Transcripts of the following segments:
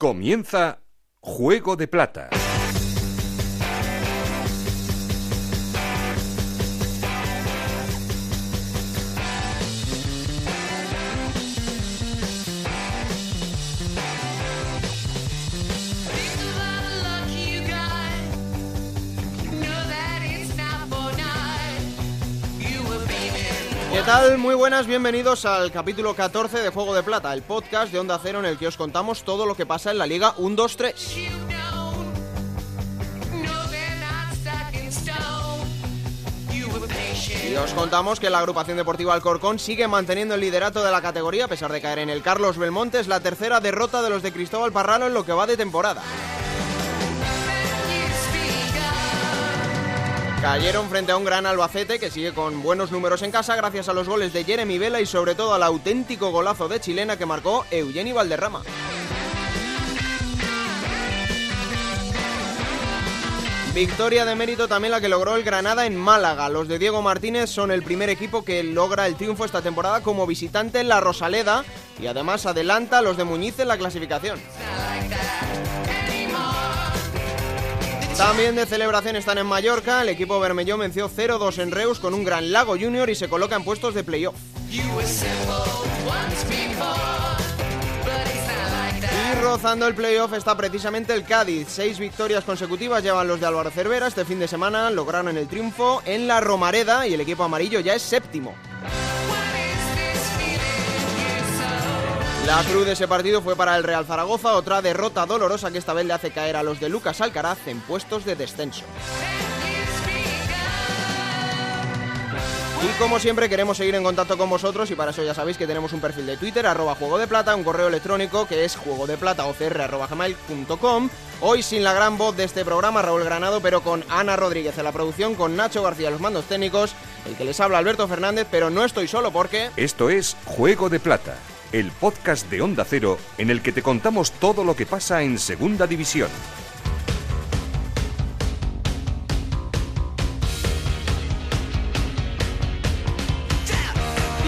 Comienza Juego de Plata. Tal? Muy buenas, bienvenidos al capítulo 14 de Juego de Plata, el podcast de Onda Cero en el que os contamos todo lo que pasa en la Liga 1, 2, 3. Y os contamos que la agrupación deportiva Alcorcón sigue manteniendo el liderato de la categoría a pesar de caer en el Carlos Belmonte. Es la tercera derrota de los de Cristóbal Parralo en lo que va de temporada. Cayeron frente a un gran Albacete que sigue con buenos números en casa gracias a los goles de Jeremy Vela y sobre todo al auténtico golazo de chilena que marcó Eugeni Valderrama. Victoria de mérito también la que logró el Granada en Málaga. Los de Diego Martínez son el primer equipo que logra el triunfo esta temporada como visitante en la Rosaleda y además adelanta a los de Muñiz en la clasificación. También de celebración están en Mallorca. El equipo bermellón venció 0-2 en Reus con un gran Lago Junior y se coloca en puestos de playoff. Y rozando el playoff está precisamente el Cádiz. Seis victorias consecutivas llevan los de Álvaro Cervera. Este fin de semana lograron el triunfo en la Romareda y el equipo amarillo ya es séptimo. La cruz de ese partido fue para el Real Zaragoza, otra derrota dolorosa que esta vez le hace caer a los de Lucas Alcaraz en puestos de descenso. Y como siempre queremos seguir en contacto con vosotros y para eso ya sabéis que tenemos un perfil de Twitter, arroba Juego de Plata, un correo electrónico que es juego de plata Hoy sin la gran voz de este programa, Raúl Granado, pero con Ana Rodríguez en la producción, con Nacho García los mandos técnicos, el que les habla Alberto Fernández, pero no estoy solo porque... Esto es Juego de Plata, el podcast de Onda Cero en el que te contamos todo lo que pasa en Segunda División.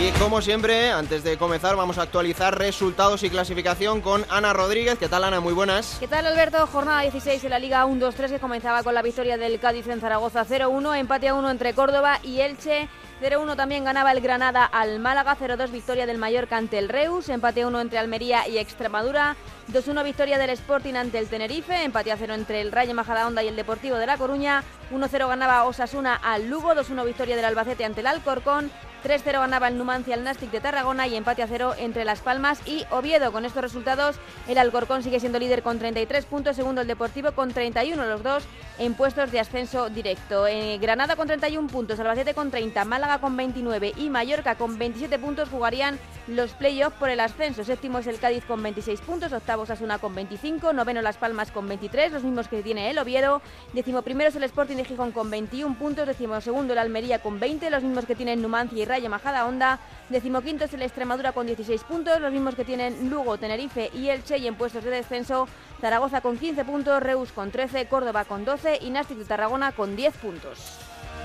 Y como siempre, antes de comenzar vamos a actualizar resultados y clasificación con Ana Rodríguez. ¿Qué tal Ana? Muy buenas. ¿Qué tal Alberto? Jornada 16 en la Liga 1-2-3 que comenzaba con la victoria del Cádiz en Zaragoza 0-1, empate a 1 entre Córdoba y Elche. 0-1 también ganaba el Granada al Málaga, 0-2 victoria del Mallorca ante el Reus, empate 1 entre Almería y Extremadura, 2-1 victoria del Sporting ante el Tenerife, empate a 0 entre el Rayo Majadahonda y el Deportivo de La Coruña, 1-0 ganaba Osasuna al Lugo, 2-1 victoria del Albacete ante el Alcorcón, 3-0 ganaba el Numancia al Nastic de Tarragona y empate a 0 entre Las Palmas y Oviedo. Con estos resultados, el Alcorcón sigue siendo líder con 33 puntos, segundo el Deportivo con 31, los dos en puestos de ascenso directo. Eh, Granada con 31 puntos, Albacete con 30, Málaga con 29 y Mallorca con 27 puntos jugarían los playoffs por el ascenso. Séptimo es el Cádiz con 26 puntos, octavo Asuna con 25, noveno Las Palmas con 23, los mismos que tiene el Oviedo. Décimo primero es el Sporting de Gijón con 21 puntos, décimo segundo el Almería con 20, los mismos que tienen Numancia y Rayo Majadahonda. Decimoquinto es el Extremadura con 16 puntos, los mismos que tienen Lugo, Tenerife y Elche y en puestos de descenso Zaragoza con 15 puntos, Reus con 13, Córdoba con 12 y Nastic de Tarragona con 10 puntos.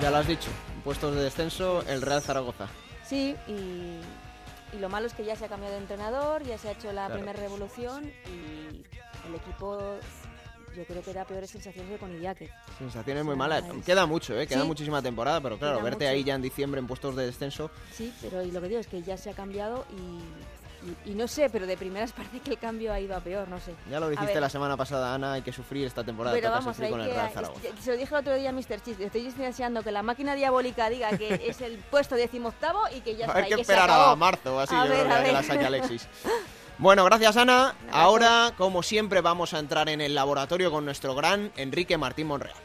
Ya lo has dicho, puestos de descenso el Real Zaragoza. Sí, y, y lo malo es que ya se ha cambiado de entrenador, ya se ha hecho la Claro. primera revolución y el equipo yo creo que da peores sensaciones que con Iñaki. Sensaciones muy malas. Queda mucho, ¿eh? Queda Sí. muchísima temporada, pero claro, Queda verte mucho. ahí ya en diciembre en puestos de descenso. Sí, pero y lo que digo es que ya se ha cambiado y, y- y no sé, pero de primeras parece que el cambio ha ido a peor, no sé. Ya lo dijiste la semana pasada, Ana, hay que sufrir esta temporada. Pero vamos, sufrir hay con el Real Zaragoza. se lo dije el otro día a Mr. Cheese, estoy deseando que la máquina diabólica diga que es el puesto decimoctavo y que ya a está, ver y que que se esperar acabó. a marzo así, A yo ver, creo a que la saque Alexis. Bueno, gracias Ana. Ahora, como siempre, vamos a entrar en el laboratorio con nuestro gran Enrique Martín Monreal.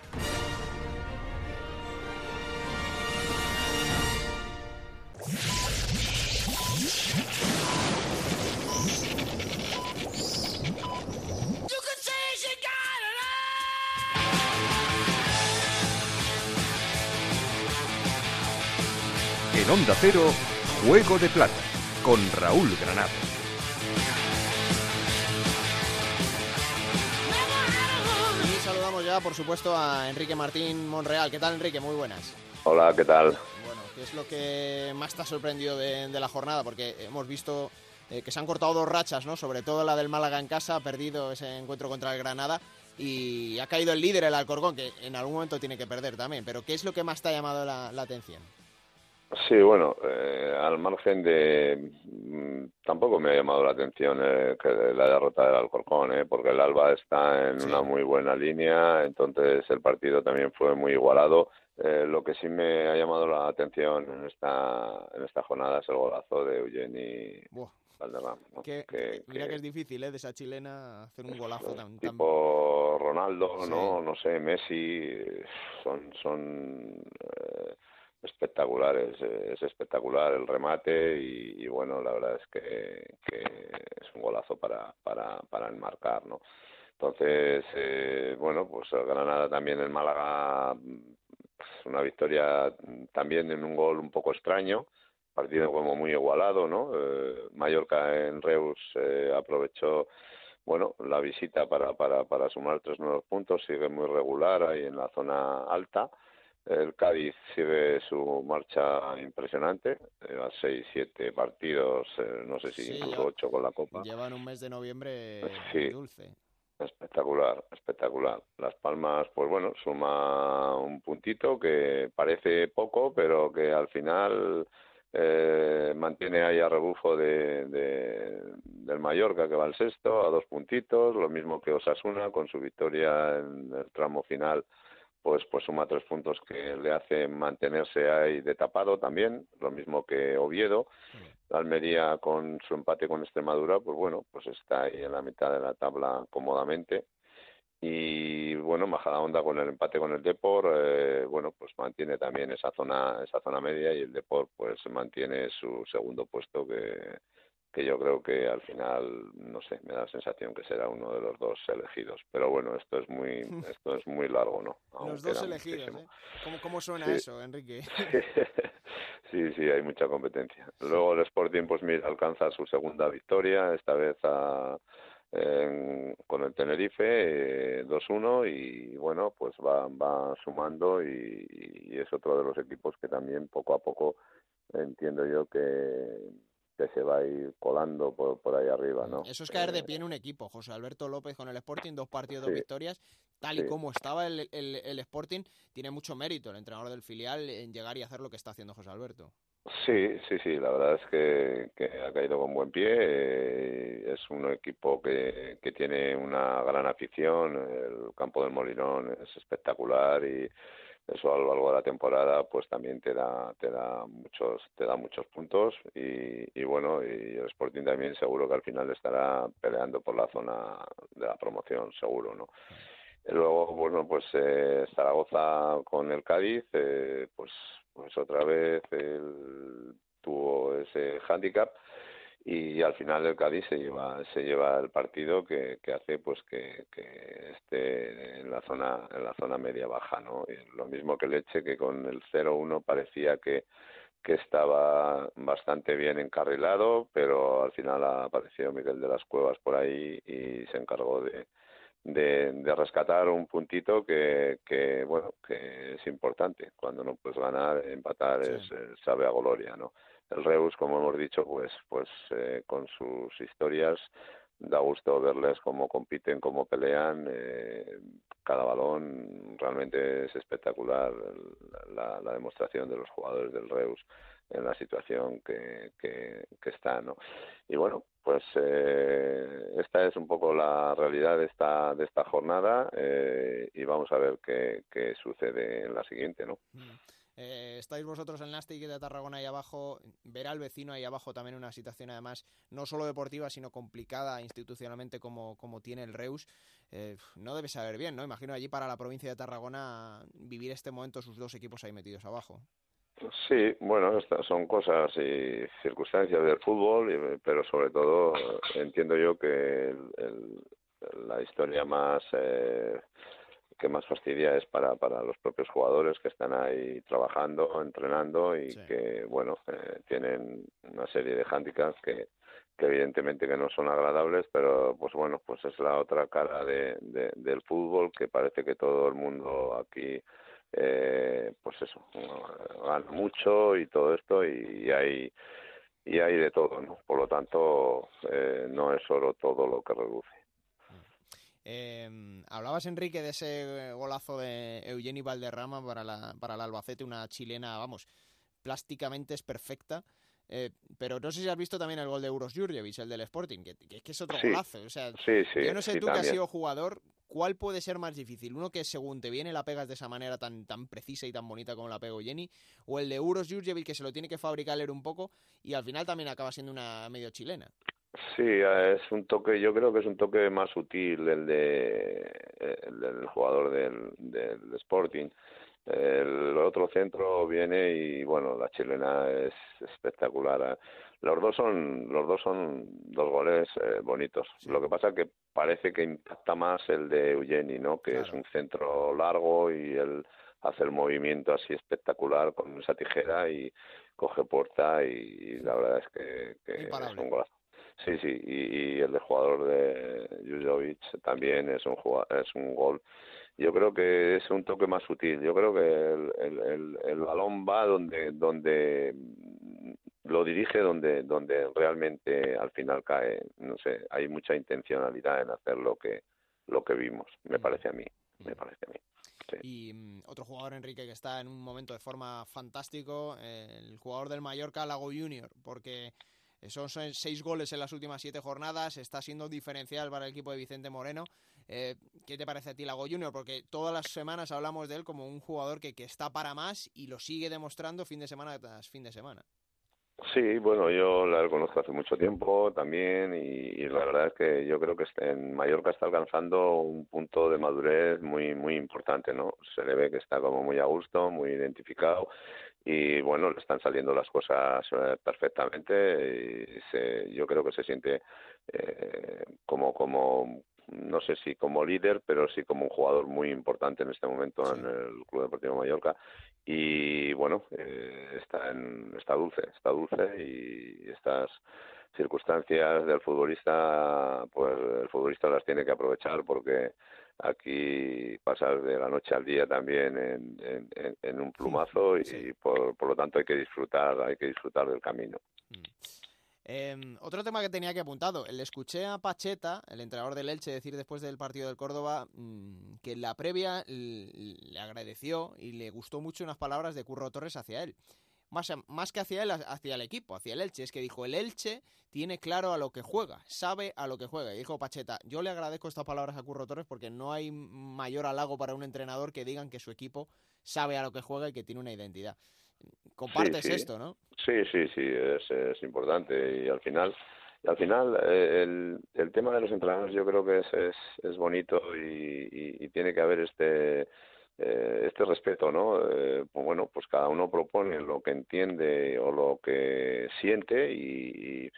En Onda Cero, Juego de Plata, con Raúl Granado. Por supuesto, a Enrique Martín Monreal. ¿Qué tal, Enrique? Muy buenas. Hola, ¿qué tal? Bueno, ¿qué es lo que más te ha sorprendido de, de la jornada? Porque hemos visto que se han cortado dos rachas, ¿no? Sobre todo la del Málaga en casa, ha perdido ese encuentro contra el Granada y ha caído el líder, el Alcorcón, que en algún momento tiene que perder también. Pero ¿qué es lo que más te ha llamado la, atención? Sí, bueno, eh, al margen de... Mm, tampoco me ha llamado la atención eh, que la derrota del Alcorcón, eh, porque el Alba está en una muy buena línea, entonces el partido también fue muy igualado. lo que sí me ha llamado la atención en esta, en esta jornada es el golazo de Eugeni mira que, es difícil, ¿eh? De esa chilena hacer un golazo tan... Tipo Ronaldo, ¿no? No sé, Messi, son... son eh, espectaculares, es espectacular el remate y, bueno, la verdad es que, es un golazo para, para, para enmarcar, ¿no? Entonces, eh, bueno, pues Granada también en Málaga, pues, una victoria también en un gol un poco extraño, partido como muy igualado, ¿no? Eh, Mallorca en Reus eh, aprovechó, bueno, la visita para, para, para sumar tres nuevos puntos, sigue muy regular ahí en la zona alta. El Cádiz sigue su marcha impresionante, lleva seis, siete partidos, eh, no sé si incluso ocho con la Copa. Llevan un mes de noviembre dulce. Espectacular, espectacular. Las Palmas, pues bueno, suma un puntito que parece poco, pero que al final eh, mantiene ahí a rebufo de, del Mallorca que va al sexto a dos puntitos, lo mismo que Osasuna con su victoria en el tramo final, pues pues suma tres puntos que le hacen mantenerse ahí de tapado también, lo mismo que Oviedo. Almería con su empate con Extremadura, pues bueno, pues está ahí en la mitad de la tabla cómodamente y bueno Majadahonda con el empate con el Depor eh, bueno pues mantiene también esa zona esa zona media y el Depor pues mantiene su segundo puesto que que yo creo que al final no sé me da la sensación que será uno de los dos elegidos pero bueno esto es muy esto es muy largo no los dos elegidos ¿eh? ¿Cómo, cómo suena eso Enrique sí sí hay mucha competencia. Luego el Sporting pues mira alcanza su segunda victoria esta vez a con el Tenerife 2-1 eh, y bueno pues va, va sumando y, es otro de los equipos que también poco a poco entiendo yo que, que se va a ir colando por, por ahí arriba no eso es caer de eh, pie en un equipo José Alberto López con el Sporting dos partidos dos victorias tal y como estaba el, el, el Sporting tiene mucho mérito el entrenador del filial en llegar y hacer lo que está haciendo José Alberto Sí, sí, sí, la verdad es que, ha caído con buen pie. Eh, es un equipo que, que tiene una gran afición. El campo del Molinón es espectacular y eso a lo largo de la temporada pues también te da te da muchos te da muchos puntos y, y bueno y el Sporting también seguro que al final estará peleando por la zona de la promoción seguro no luego bueno pues eh, Zaragoza con el Cádiz eh, pues pues otra vez él tuvo ese hándicap y al final el Cádiz se lleva se lleva el partido que, que hace pues que, que, esté en la zona en la zona media baja no lo mismo que Leche que con el 0-1 parecía que que estaba bastante bien encarrilado pero al final apareció Miguel de las Cuevas por ahí y se encargó de de, de, rescatar un puntito que, que, bueno, que es importante. Cuando no puedes ganar, empatar es, sabe a gloria, ¿no? El Reus, como hemos dicho, pues, pues eh, con sus historias da gusto verles cómo compiten, cómo pelean. Eh, cada balón realmente es espectacular la, demostración de los jugadores del Reus en la situación que, que, que está, ¿no? Y bueno, pues eh, esta es un poco la realidad de esta, de esta jornada eh, y vamos a ver qué, qué, sucede en la siguiente, ¿no? Mm. Eh, estáis vosotros en Nastic de Tarragona ahí abajo, ver al vecino ahí abajo también una situación además no solo deportiva sino complicada institucionalmente como, como tiene el Reus, eh, no debe saber bien, ¿no? Imagino allí para la provincia de Tarragona vivir este momento sus dos equipos ahí metidos abajo. Sí, bueno, estas son cosas y circunstancias del fútbol, pero sobre todo entiendo yo que la historia más eh, que más fastidia es para, para los propios jugadores que están ahí trabajando, entrenando y que, bueno, eh, tienen una serie de hándicaps que, que evidentemente que no son agradables, pero pues bueno, pues es la otra cara de, del fútbol que parece que todo el mundo aquí eh, pues eso, gana mucho y todo esto y hay y hay de todo, ¿no? Por lo tanto, eh, no es oro todo lo que reduce. Eh, hablabas, Enrique, de ese golazo de Eugeni Valderrama para, la, para el Albacete, una chilena, vamos, plásticamente es perfecta. Eh, pero no sé si has visto también el gol de Euros Jurjevic, el del Sporting, que, que, es otro golazo. O sea, yo no sé tú que has sido jugador, ¿cuál puede ser más difícil? ¿Uno que según te viene la pegas de esa manera tan, tan precisa y tan bonita como la pegó Jenny? ¿O el de Euros Jurjevic que se lo tiene que fabricar leer un poco y al final también acaba siendo una medio chilena? Sí, es un toque, yo creo que es un toque más sutil el, de, el del jugador del, del Sporting. El otro centro viene y bueno, la chilena es espectacular. Los dos son los dos son dos goles eh, bonitos. Lo que pasa que parece que impacta más el de Eugeni, ¿no? Que es un centro largo y él hace el movimiento así espectacular con esa tijera y coge puerta y, la verdad es que, es un golazo. Sí, sí, y, el de jugador de Jujovic también es un es un gol yo creo que es un toque más sutil. Yo creo que el, el, balón va donde, donde lo dirige donde, donde realmente al final cae. No sé, hay mucha intencionalidad en hacer lo que, lo que vimos, me parece a mí. Me parece a mí. Y mm, otro jugador, Enrique, que está en un momento de forma fantástico, el jugador del Mallorca, Lago Junior, porque son seis goles en las últimas siete jornadas, está siendo diferencial para el equipo de Vicente Moreno. Eh, ¿Qué te parece a ti Lago Junior? Porque todas las semanas hablamos de él como un jugador que, que está para más y lo sigue demostrando fin de semana tras fin de semana. Sí, bueno, yo la conozco hace mucho tiempo también y, la verdad es que yo creo que en Mallorca está alcanzando un punto de madurez muy muy importante, ¿no? Se le ve que está como muy a gusto, muy identificado y bueno, le están saliendo las cosas eh, perfectamente y se, yo creo que se siente eh, como como no sé si como líder, pero sí como un jugador muy importante en este momento en el Club Deportivo Mallorca. Y bueno, eh, está, en, está dulce, está dulce y estas circunstancias del futbolista, pues el futbolista las tiene que aprovechar porque aquí pasar de la noche al día también en, en, un plumazo y por, por lo tanto hay que disfrutar, hay que disfrutar del camino. Mm. Em, otro tema que tenía que apuntado, le escuché a Pacheta, el entrenador del Elche, decir después del partido del Córdoba mm, que en la previa le agradeció y le gustó mucho unas palabras de Curro Torres hacia él. Más, más que hacia él, hacia el equipo, hacia el Elche. Es que dijo, el Elche tiene claro a lo que juega, sabe a lo que juega. Y dijo Pacheta, yo le agradezco estas palabras a Curro Torres porque no hay mayor halago para un entrenador que digan que su equipo sabe a lo que juega y que tiene una identidad. Compartes esto, ¿no? Sí, sí, sí, es, es importante y al final y al final eh, el, el tema de los entrenadores yo creo que es, es, es bonito y, y, tiene que haber este eh, este respeto, ¿no? Eh, pues bueno, pues cada uno propone lo que entiende o lo que siente y, y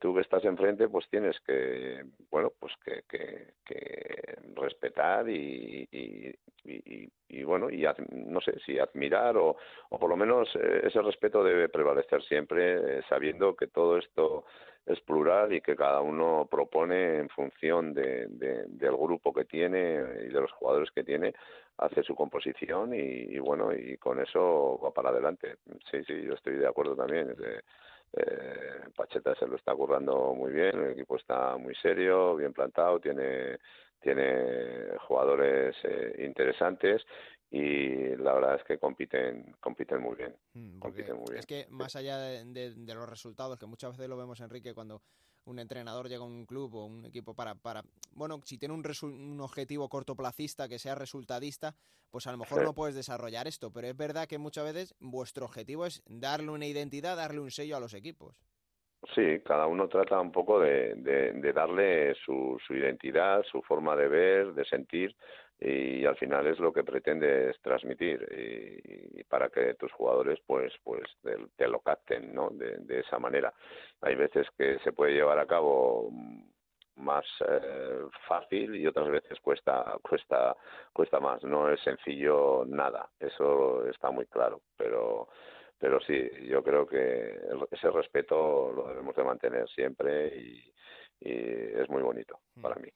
tú que estás enfrente pues tienes que bueno pues que, que, que respetar y, y, y, y, bueno y no sé si admirar o, o por lo menos eh, ese respeto debe prevalecer siempre eh, sabiendo que todo esto es plural y que cada uno propone en función de, de, del grupo que tiene y de los jugadores que tiene hace su composición y, bueno y con eso va para adelante. Sí sí yo estoy de acuerdo también eh, Pacheta se lo está currando muy bien, el equipo está muy serio, bien plantado, tiene, tiene jugadores eh, interesantes y la verdad es que compiten compiten muy bien. Mm, compiten muy bien. Es que más allá de, los resultados, que muchas veces lo vemos, Enrique, cuando un entrenador llega a un club o un equipo para, para bueno, si tiene un, un objetivo cortoplacista que sea resultadista, pues a lo mejor no puedes desarrollar esto, pero es verdad que muchas veces vuestro objetivo es darle una identidad, darle un sello a los equipos. Sí, cada uno trata un poco de, de, darle su, su, identidad, su forma de ver, de sentir y al final es lo que pretendes transmitir y, para que tus jugadores pues pues te, lo capten, ¿no? De, de, esa manera. Hay veces que se puede llevar a cabo más eh, fácil y otras veces cuesta cuesta cuesta más no es sencillo nada eso está muy claro pero pero sí, yo creo que ese respeto lo debemos de mantener siempre y, es muy bonito hmm. para mí.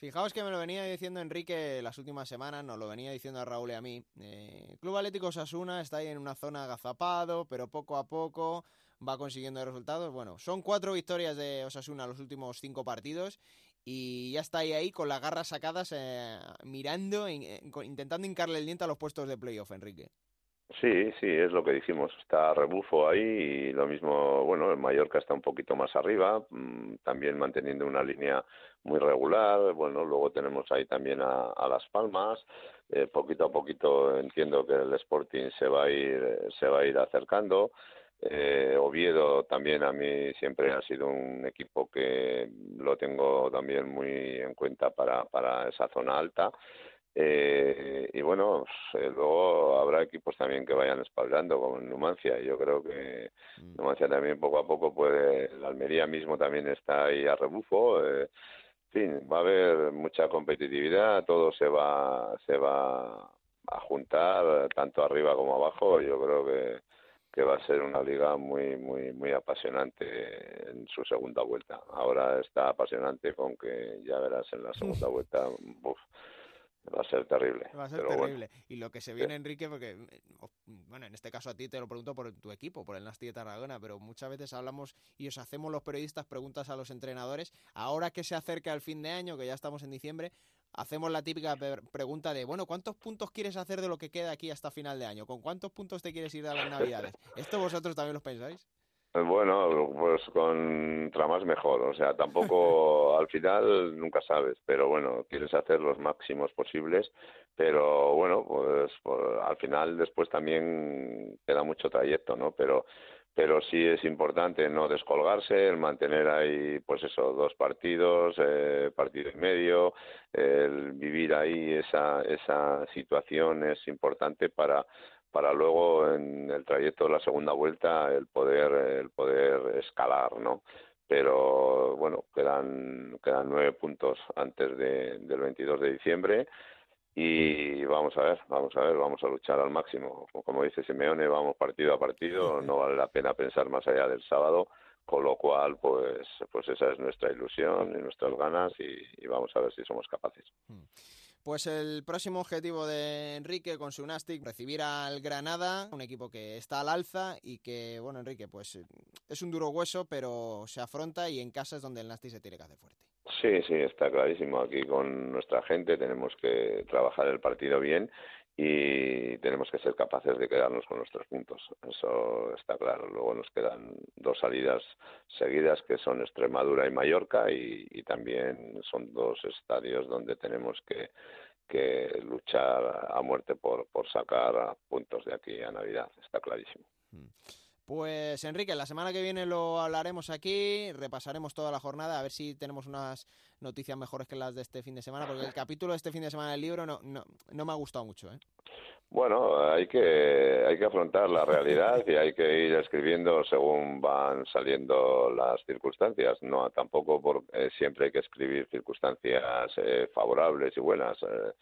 Fijaos que me lo venía diciendo Enrique las últimas semanas, nos lo venía diciendo a Raúl y a mí. Eh, Club Atlético Sasuna está ahí en una zona agazapado, pero poco a poco va consiguiendo resultados. Bueno, son cuatro victorias de Osasuna los últimos cinco partidos y ya está ahí, ahí con las garras sacadas, eh, mirando, intentando hincarle el diente a los puestos de playoff, Enrique. Sí, sí, es lo que dijimos. Está rebufo ahí y lo mismo, bueno, el Mallorca está un poquito más arriba, mm, también manteniendo una línea muy regular. Bueno, luego tenemos ahí también a, Las Palmas. Eh, poquito a poquito entiendo que el Sporting se va a ir, se va a ir acercando. Eh, Oviedo también a mí siempre ha sido un equipo que lo tengo también muy en cuenta para, para esa zona alta. Eh, y bueno, eh, luego habrá equipos también que vayan espaldando, como Numancia. Yo creo que mm. Numancia también poco a poco puede. La Almería mismo también está ahí a rebufo. Eh, en fin, va a haber mucha competitividad, todo se va, se va a juntar, tanto arriba como abajo. Yo creo que, que va a ser una liga muy, muy, muy apasionante en su segunda vuelta. Ahora está apasionante con que ya verás en la segunda vuelta. Va a ser terrible. Va a ser terrible. Y lo que se viene, Enrique, porque, bueno, en este caso a ti te lo pregunto por tu equipo, por el Nasti de Tarragona, pero muchas veces hablamos y os hacemos los periodistas preguntas a los entrenadores. Ahora que se acerca el fin de año, que ya estamos en diciembre, hacemos la típica pregunta de, bueno, ¿cuántos puntos quieres hacer de lo que queda aquí hasta final de año? ¿Con cuántos puntos te quieres ir a las Navidades? ¿Esto vosotros también lo pensáis? Bueno, pues contra más mejor, o sea, tampoco al final nunca sabes, pero bueno, quieres hacer los máximos posibles, pero bueno, pues, pues, al final después también queda mucho trayecto, ¿no? Pero pero sí es importante no descolgarse, el mantener ahí, pues eso, dos partidos, eh, partido y medio, el vivir ahí esa, esa situación es importante para para luego en el trayecto de la segunda vuelta el poder el poder escalar no pero bueno quedan quedan nueve puntos antes de, del 22 de diciembre y vamos a ver vamos a ver vamos a luchar al máximo. Como dice Simeone vamos partido a partido no vale la pena pensar más allá del sábado con lo cual pues pues esa es nuestra ilusión y nuestras ganas y, vamos a ver si somos capaces. Mm. Pues el próximo objetivo de Enrique con su Nastic, recibir al Granada, un equipo que está al alza y que, bueno, Enrique, pues es un duro hueso, pero se afronta y en casa es donde el Nastic se tiene que hacer fuerte. Sí, sí, está clarísimo. Aquí con nuestra gente tenemos que trabajar el partido bien y tenemos que ser capaces de quedarnos con nuestros puntos. Eso está claro. Luego nos quedan dos salidas seguidas que son Extremadura y Mallorca y, también son dos estadios donde tenemos que, que luchar a muerte por, por sacar puntos de aquí a Navidad. Está clarísimo. Mm. Pues Enrique, la semana que viene lo hablaremos aquí, repasaremos toda la jornada, a ver si tenemos unas noticias mejores que las de este fin de semana, porque el capítulo de este fin de semana del libro no, no, no me ha gustado mucho. ¿eh? Bueno, hay que, hay que afrontar la realidad y hay que ir escribiendo según van saliendo las circunstancias. No, tampoco eh, siempre hay que escribir circunstancias eh, favorables y buenas. Eh,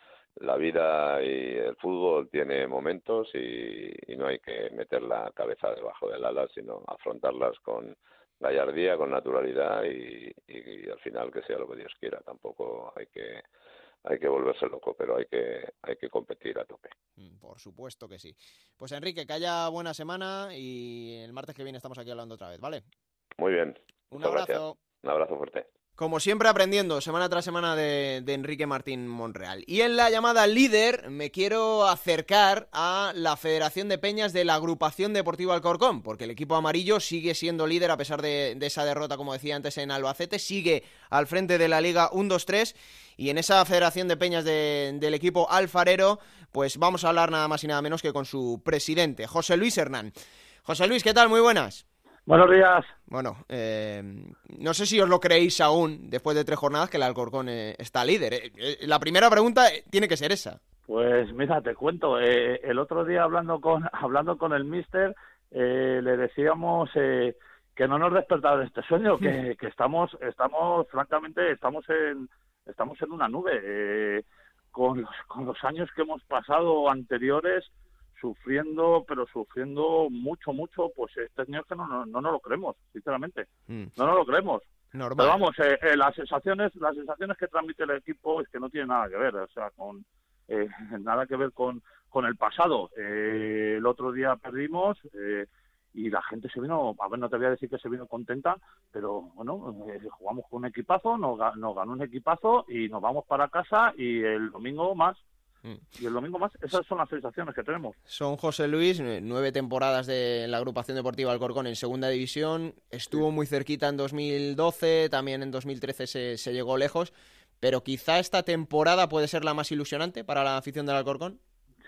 la vida y el fútbol tiene momentos y, no hay que meter la cabeza debajo del ala, sino afrontarlas con gallardía, con naturalidad y, al final que sea lo que Dios quiera. Tampoco hay que hay que volverse loco, pero hay que hay que competir a tope. Mm, por supuesto que sí. Pues Enrique, que haya buena semana y el martes que viene estamos aquí hablando otra vez, ¿vale? Muy bien. Un abrazo. Un abrazo fuerte. Como siempre aprendiendo semana tras semana de, Enrique Martín Monreal. Y en la llamada líder me quiero acercar a la Federación de Peñas de la Agrupación Deportiva Alcorcón, porque el equipo amarillo sigue siendo líder a pesar de, esa derrota, como decía antes, en Albacete, sigue al frente de la Liga 1-2-3 y en esa Federación de Peñas del equipo alfarero, pues vamos a hablar nada más y nada menos que con su presidente, José Luis Hernán. José Luis, ¿qué tal? Muy buenas. Buenos días. Bueno, eh, no sé si os lo creéis aún, después de tres jornadas, que el Alcorcón eh, está líder. Eh, la primera pregunta tiene que ser esa. Pues mira, te cuento. el otro día hablando con hablando con el Mister, le decíamos que no nos despertaba de este sueño, que, que, estamos, estamos, francamente, estamos en, estamos en una nube. con, los, con los años que hemos pasado anteriores, sufriendo, pero sufriendo mucho, mucho, pues este año que no, no, no nos lo creemos, sinceramente. Mm. No nos lo creemos. Normal. Pero vamos, eh, eh, las sensaciones las sensaciones que transmite el equipo es que no tiene nada que ver, o sea, con eh, nada que ver con, con el pasado. el otro día perdimos y la gente se vino, a ver, no te voy a decir que se vino contenta, pero bueno, eh, jugamos con un equipazo, nos, nos ganó un equipazo y nos vamos para casa y el domingo más. Y el domingo más, esas son las sensaciones que tenemos. Son José Luis, nueve temporadas de la agrupación deportiva Alcorcón en segunda división. Estuvo muy cerquita en 2012, también en 2013 se, se llegó lejos. Pero quizá esta temporada puede ser la más ilusionante para la afición del Alcorcón.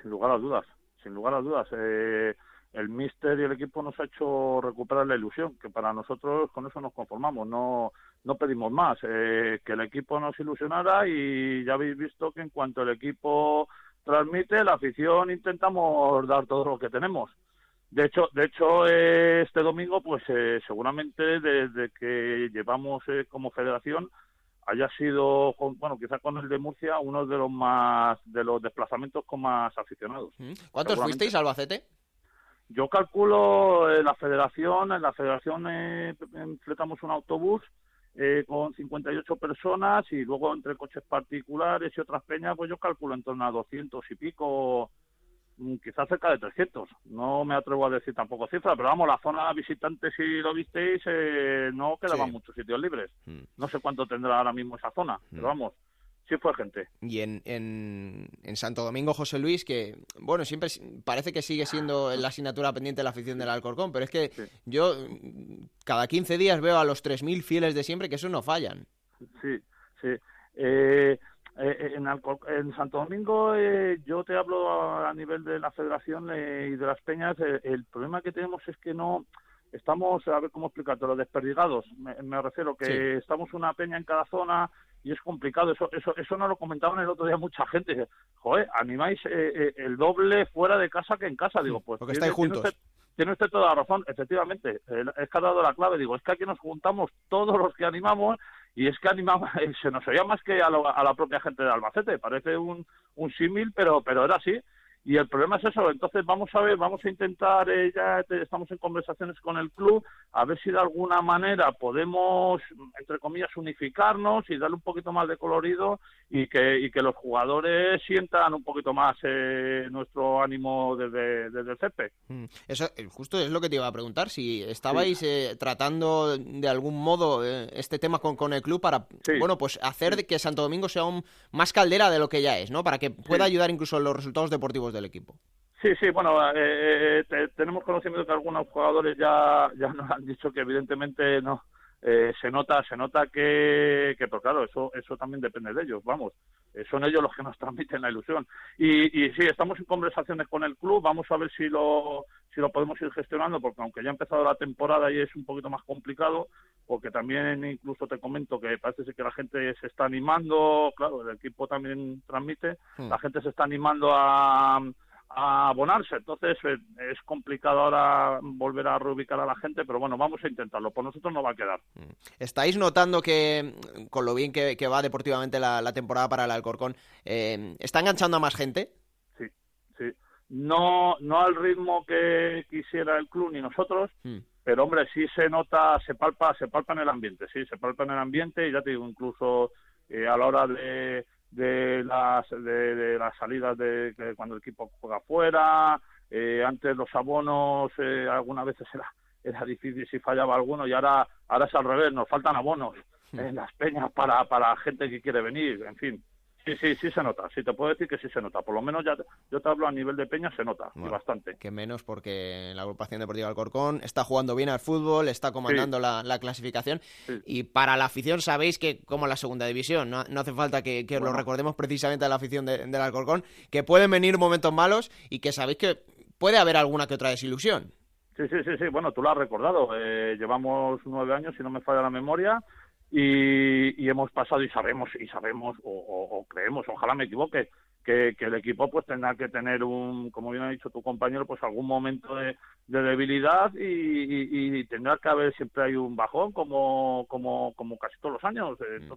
Sin lugar a dudas, sin lugar a dudas. Eh, el míster y el equipo nos ha hecho recuperar la ilusión, que para nosotros con eso nos conformamos, no, no pedimos más, eh, que el equipo nos ilusionara y ya habéis visto que en cuanto el equipo transmite, la afición intentamos dar todo lo que tenemos. De hecho, de hecho este domingo, pues eh, seguramente desde que llevamos eh, como federación haya sido, bueno, quizás con el de Murcia, uno de los más de los desplazamientos con más aficionados. ¿Cuántos fuisteis, Albacete? Yo calculo en la federación, en la federación eh, fletamos un autobús eh, con 58 personas y luego entre coches particulares y otras peñas, pues yo calculo en torno a 200 y pico, mm, quizás cerca de 300. No me atrevo a decir tampoco cifras, pero vamos, la zona visitante, si lo visteis, eh, no quedaban muchos sitios libres. Mm. No sé cuánto tendrá ahora mismo esa zona, pero mm. vamos, sí fue gente. Y en, en, Santo Domingo, José Luis, que, bueno, siempre parece que sigue siendo la asignatura pendiente de la afición del Alcorcón, pero es que yo cada 15 días veo a los 3.000 fieles de siempre que eso no fallan. Sí, sí. Eh, eh, en, en, Santo Domingo eh, yo te hablo a, nivel de la federación y de las peñas, el problema que tenemos es que no estamos, a ver cómo explicarte, los desperdigados, me, refiero que estamos una peña en cada zona, y es complicado. Eso, eso, eso no lo comentaban el otro día mucha gente. Joder, animáis eh, eh, el doble fuera de casa que en casa. Digo, pues. Porque estáis juntos. Tiene usted, toda la razón, efectivamente. es que ha dado la clave. Digo, es que aquí nos juntamos todos los que animamos y es que animamos, se nos oía más que a, a la propia gente de Albacete. Parece un, un símil, pero, pero era así. Y el problema es eso, entonces vamos a ver, vamos a intentar, eh, ya estamos en conversaciones con el club, a ver si de alguna manera podemos, entre comillas, unificarnos y darle un poquito más de colorido y que, y que los jugadores sientan un poquito más eh, nuestro ánimo desde, desde el CP. Mm, eso eh, justo es lo que te iba a preguntar, si estabais tratando de algún modo este tema con, con el club para, bueno, pues hacer que Santo Domingo sea un, más caldera de lo que ya es, ¿no? Para que pueda ayudar incluso en los resultados deportivos del equipo. Sí, sí, bueno, eh, eh, tenemos conocimiento que algunos jugadores ya, ya nos han dicho que evidentemente no, eh, se nota se nota que, que pero claro eso eso también depende de ellos vamos son ellos los que nos transmiten la ilusión y, y sí estamos en conversaciones con el club vamos a ver si lo si lo podemos ir gestionando porque aunque ya ha empezado la temporada y es un poquito más complicado porque también incluso te comento que parece que la gente se está animando claro el equipo también transmite hmm. la gente se está animando a a abonarse. Entonces eh, es complicado ahora volver a reubicar a la gente, pero bueno, vamos a intentarlo. Por nosotros no va a quedar. Mm. ¿Estáis notando que, con lo bien que, va deportivamente la, temporada para el Alcorcón, eh, está enganchando a más gente? Sí, sí. No, no al ritmo que quisiera el club ni nosotros, mm. pero hombre, sí se nota, se palpa, se palpa en el ambiente, sí, se palpa en el ambiente y ya te digo, incluso eh, a la hora de de las de, las salidas de, cuando el equipo juega fuera eh, antes los abonos eh, algunas veces era era difícil si fallaba alguno y ahora ahora es al revés nos faltan abonos en las peñas para para gente que quiere venir en fin Sí, sí, sí se nota. Sí, te puedo decir que sí se nota. Por lo menos ya yo te hablo a nivel de peña, se nota y bastante. Que menos porque la agrupación deportiva Alcorcón está jugando bien al fútbol, está comandando la, clasificación y para la afición sabéis que como la segunda división, no, hace falta que, lo recordemos precisamente a la afición de, del Alcorcón, que pueden venir momentos malos y que sabéis que puede haber alguna que otra desilusión. Sí, sí, sí, sí. Bueno, tú lo has recordado. Eh, llevamos nueve años, si no me falla la memoria y, hemos pasado y sabemos y sabemos o, creemos ojalá me equivoque que, el equipo pues tendrá que tener un como bien ha dicho tu compañero pues algún momento de, debilidad y, tendrá que haber siempre hay un bajón como como como casi todos los años mm.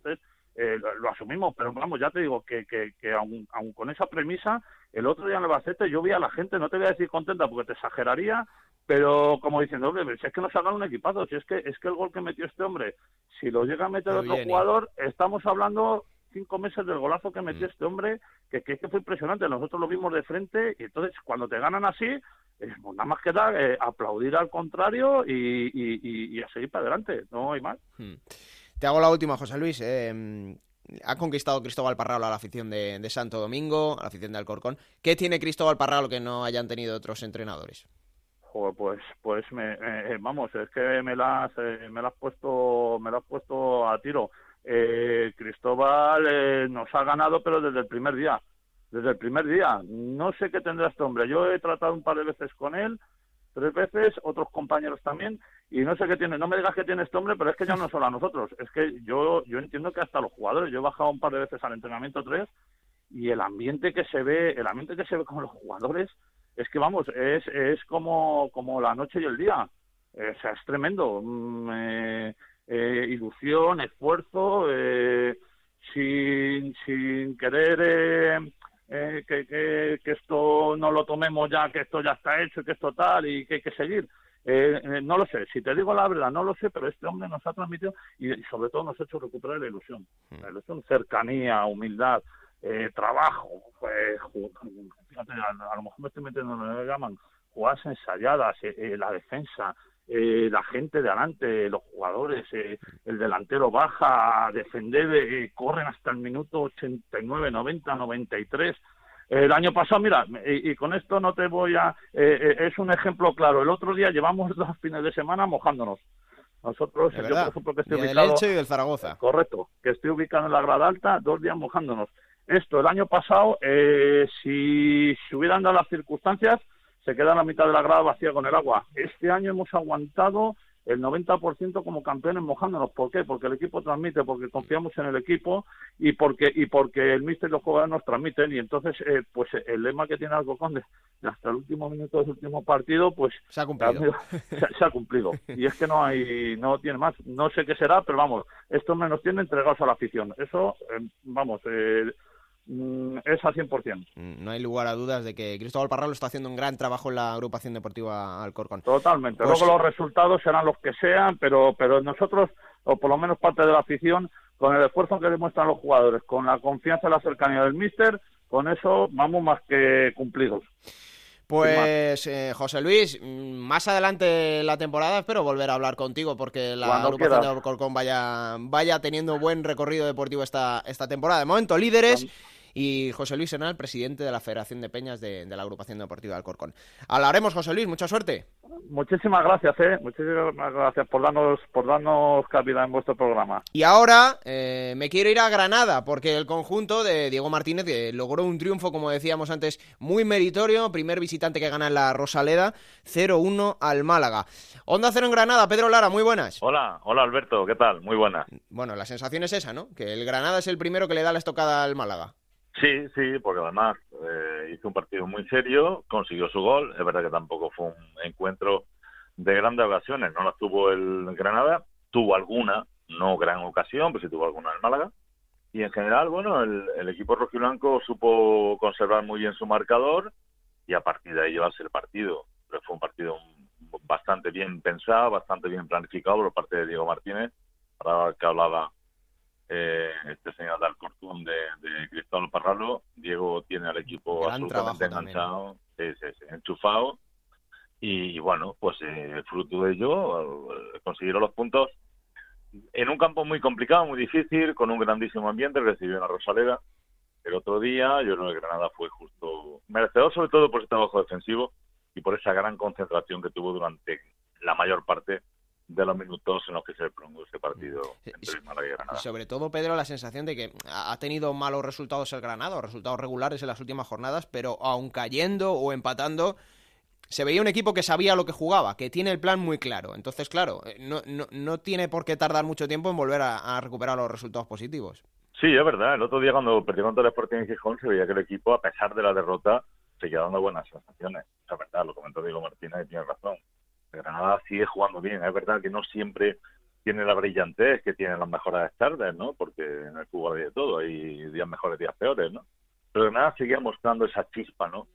Eh, lo, asumimos pero vamos ya te digo que que, que aun, con esa premisa el otro día en Albacete yo vi a la gente no te voy a decir contenta porque te exageraría pero como diciendo, hombre, si es que nos hagan un equipazo, si es que es que el gol que metió este hombre, si lo llega a meter otro jugador, estamos hablando cinco meses del golazo que metió mm. este hombre, que, que, que fue impresionante. Nosotros lo vimos de frente y entonces cuando te ganan así, pues nada más que dar, eh, aplaudir al contrario y, y, a seguir para adelante, no hay más. Hmm. Te hago la última, José Luis. Eh, ha conquistado Cristóbal Parralo a la afición de, Santo Domingo, a la afición de Alcorcón. ¿Qué tiene Cristóbal Parralo que no hayan tenido otros entrenadores? pues pues me, eh, vamos es que me las me las puesto me las puesto a tiro Cristóbal nos ha ganado pero desde el primer día desde el primer día. No sé qué tendrá este hombre. Yo he tratado un par de veces con él, tres veces, otros compañeros también, y no sé qué tiene. No me digas que tiene este hombre, pero es que ya no solo a nosotros. Es que yo, yo entiendo que hasta los jugadores. Yo he bajado un par de veces al entrenamiento tres y el ambiente que se ve, el ambiente que se ve con los jugadores, es que vamos, es, es como, como la noche y el día. o sea, es tremendo. Mm, eh, eh, ilusión, esfuerzo, eh, sin, sin querer eh, que, que, esto no lo tomemos ya, que esto ya está hecho, que esto tal y que hay que seguir. Eh, eh, no lo sé, si te digo la verdad, no lo sé, pero este hombre nos ha transmitido y, sobre todo nos ha hecho recuperar la ilusión. Hmm. La ilusión, cercanía, humildad, trabajo. Pues, fíjate, a, lo mejor me estoy metiendo en lo que llaman jugadas ensayadas, la defensa, eh, la gente de adelante, los jugadores, eh, el delantero baja a defender, eh, corren hasta el minuto 89, 90, 93. El año pasado, mira, y, con esto no te voy a... es un ejemplo claro. El otro día llevamos dos fines de semana mojándonos. Nosotros, yo por ejemplo, que estoy ubicado... y del Zaragoza. Correcto, que estoy ubicado en la grada alta, dos días mojándonos. Esto, el año pasado, si se hubieran dado las circunstancias, se queda la mitad de la grada vacía con el agua. Este año hemos aguantado el 90% como campeones mojándonos. ¿Por qué? Porque el equipo transmite, porque confiamos en el equipo y porque y porque el míster y los jugadores nos transmiten y entonces eh, pues el lema que tiene Algo Conde hasta el último minuto del último partido pues se ha cumplido se, ha cumplido y es que no hay no tiene más no sé qué será pero vamos esto nos tiene entregados a la afición eso eh, vamos eh, es al 100%. Mm, no hay lugar a dudas de que Cristóbal Parralo está haciendo un gran trabajo en la agrupación deportiva Alcorcón. Totalmente. Pues Luego los resultados serán los que sean, pero, pero nosotros, o por lo menos parte de la afición, con el esfuerzo que demuestran los jugadores, con la confianza y la cercanía del míster, con eso vamos más que cumplidos. Pues eh, José Luis, mm, más adelante la temporada espero volver a hablar contigo porque la agrupación de Alcorcón vaya, vaya teniendo buen recorrido deportivo esta, esta temporada. De momento líderes y José Luis Senal, presidente de la Federación de Peñas de, la Agrupación Deportiva de Alcorcón. Hablaremos, José Luis, mucha suerte. Muchísimas gracias, eh. Muchísimas gracias por darnos, por darnos cabida en vuestro programa. Y ahora eh, me quiero ir a Granada, porque el conjunto de Diego Martínez logró un triunfo, como decíamos antes, muy meritorio. Primer visitante que gana en la Rosaleda, 0-1 al Málaga. Onda Cero en Granada, Pedro Lara, muy buenas. Hola, hola Alberto, ¿qué tal? Muy buenas. Bueno, la sensación es esa, ¿no? Que el Granada es el primero que le da la estocada al Málaga. Sí, sí, porque además eh, hizo un partido muy serio, consiguió su gol. Es verdad que tampoco fue un encuentro de grandes ocasiones, no las tuvo el Granada, tuvo alguna, no gran ocasión, pero sí tuvo alguna el Málaga. Y en general, bueno, el, el equipo rojiblanco supo conservar muy bien su marcador y a partir de ahí llevarse el partido. Pero fue un partido bastante bien pensado, bastante bien planificado por parte de Diego Martínez, para que hablaba eh, este señor de Alcorcón de, de, Cristóbal Parralo. Diego tiene al equipo absolutamente enganchado, enchufado. Y, bueno, pues eh, fruto de ello eh, consiguieron los puntos en un campo muy complicado, muy difícil, con un grandísimo ambiente, recibió una Rosaleda. El otro día, yo creo que Granada fue justo merecedor, sobre todo por ese trabajo defensivo y por esa gran concentración que tuvo durante la mayor parte de los minutos en los que se prolongó ese partido entre Málaga y Granada. Sobre todo, Pedro, la sensación de que ha tenido malos resultados el Granada, resultados regulares en las últimas jornadas, pero aun cayendo o empatando, se veía un equipo que sabía lo que jugaba, que tiene el plan muy claro. Entonces, claro, eh, no, no, no tiene por qué tardar mucho tiempo en volver a, recuperar los resultados positivos. Sí, es verdad. El otro día cuando perdió contra el Sporting en Gijón se veía que el equipo, a pesar de la derrota, seguía dando buenas sensaciones. Es verdad, lo comentó Diego Martínez y tiene razón. Granada sigue jugando bien. Es verdad que no siempre tiene la brillantez que tienen las mejores tardes, ¿no? Porque en el fútbol hay de todo, hay días mejores, días peores, ¿no? Pero Granada sigue mostrando esa chispa, ¿no?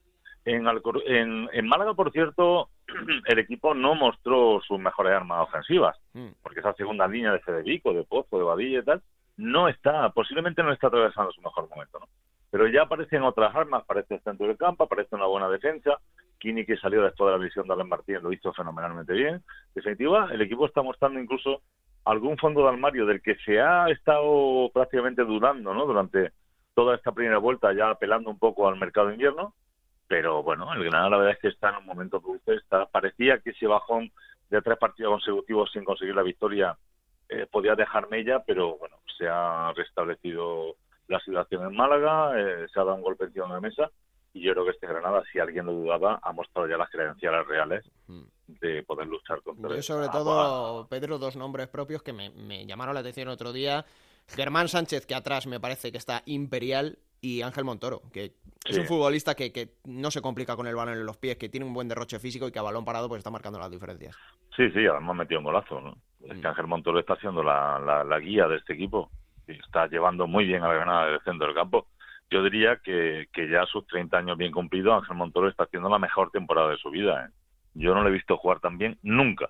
En, en, en, Málaga, por cierto, el equipo no mostró sus mejores armas ofensivas, mm. porque esa segunda línea de Federico, de Pozo, de Badilla y tal, no está, posiblemente no está atravesando su mejor momento, ¿no? Pero ya aparecen otras armas, aparece el centro del campo, aparece una buena defensa, Kini que salió después de la visión de Alan Martínez lo hizo fenomenalmente bien. En definitiva, el equipo está mostrando incluso algún fondo de armario del que se ha estado prácticamente dudando, ¿no? Durante toda esta primera vuelta, ya apelando un poco al mercado de invierno, pero bueno, el Granada la verdad es que está en un momento dulce, está, parecía que ese bajón de tres partidos consecutivos sin conseguir la victoria eh, podía dejar mella, pero bueno, se ha restablecido la situación en Málaga, eh, se ha dado un golpe encima de la mesa y yo creo que este Granada, si alguien lo dudaba, ha mostrado ya las credenciales reales mm. de poder luchar contra Yo sobre todo, Pedro, dos nombres propios que me, me llamaron la atención otro día. Germán Sánchez, que atrás me parece que está imperial, y Ángel Montoro, que es un futbolista que, que, no se complica con el balón en los pies, que tiene un buen derroche físico y que a balón parado pues está marcando las diferencias. Sí, sí, además metido un golazo, ¿no? Es que mm. Ángel Montoro está siendo la, la, guía de este equipo y está llevando muy bien a la Granada del centro del campo. Yo diría que, que ya sus 30 años bien cumplidos, Ángel Montoro está haciendo la mejor temporada de su vida. ¿eh? Yo no le he visto jugar tan bien nunca.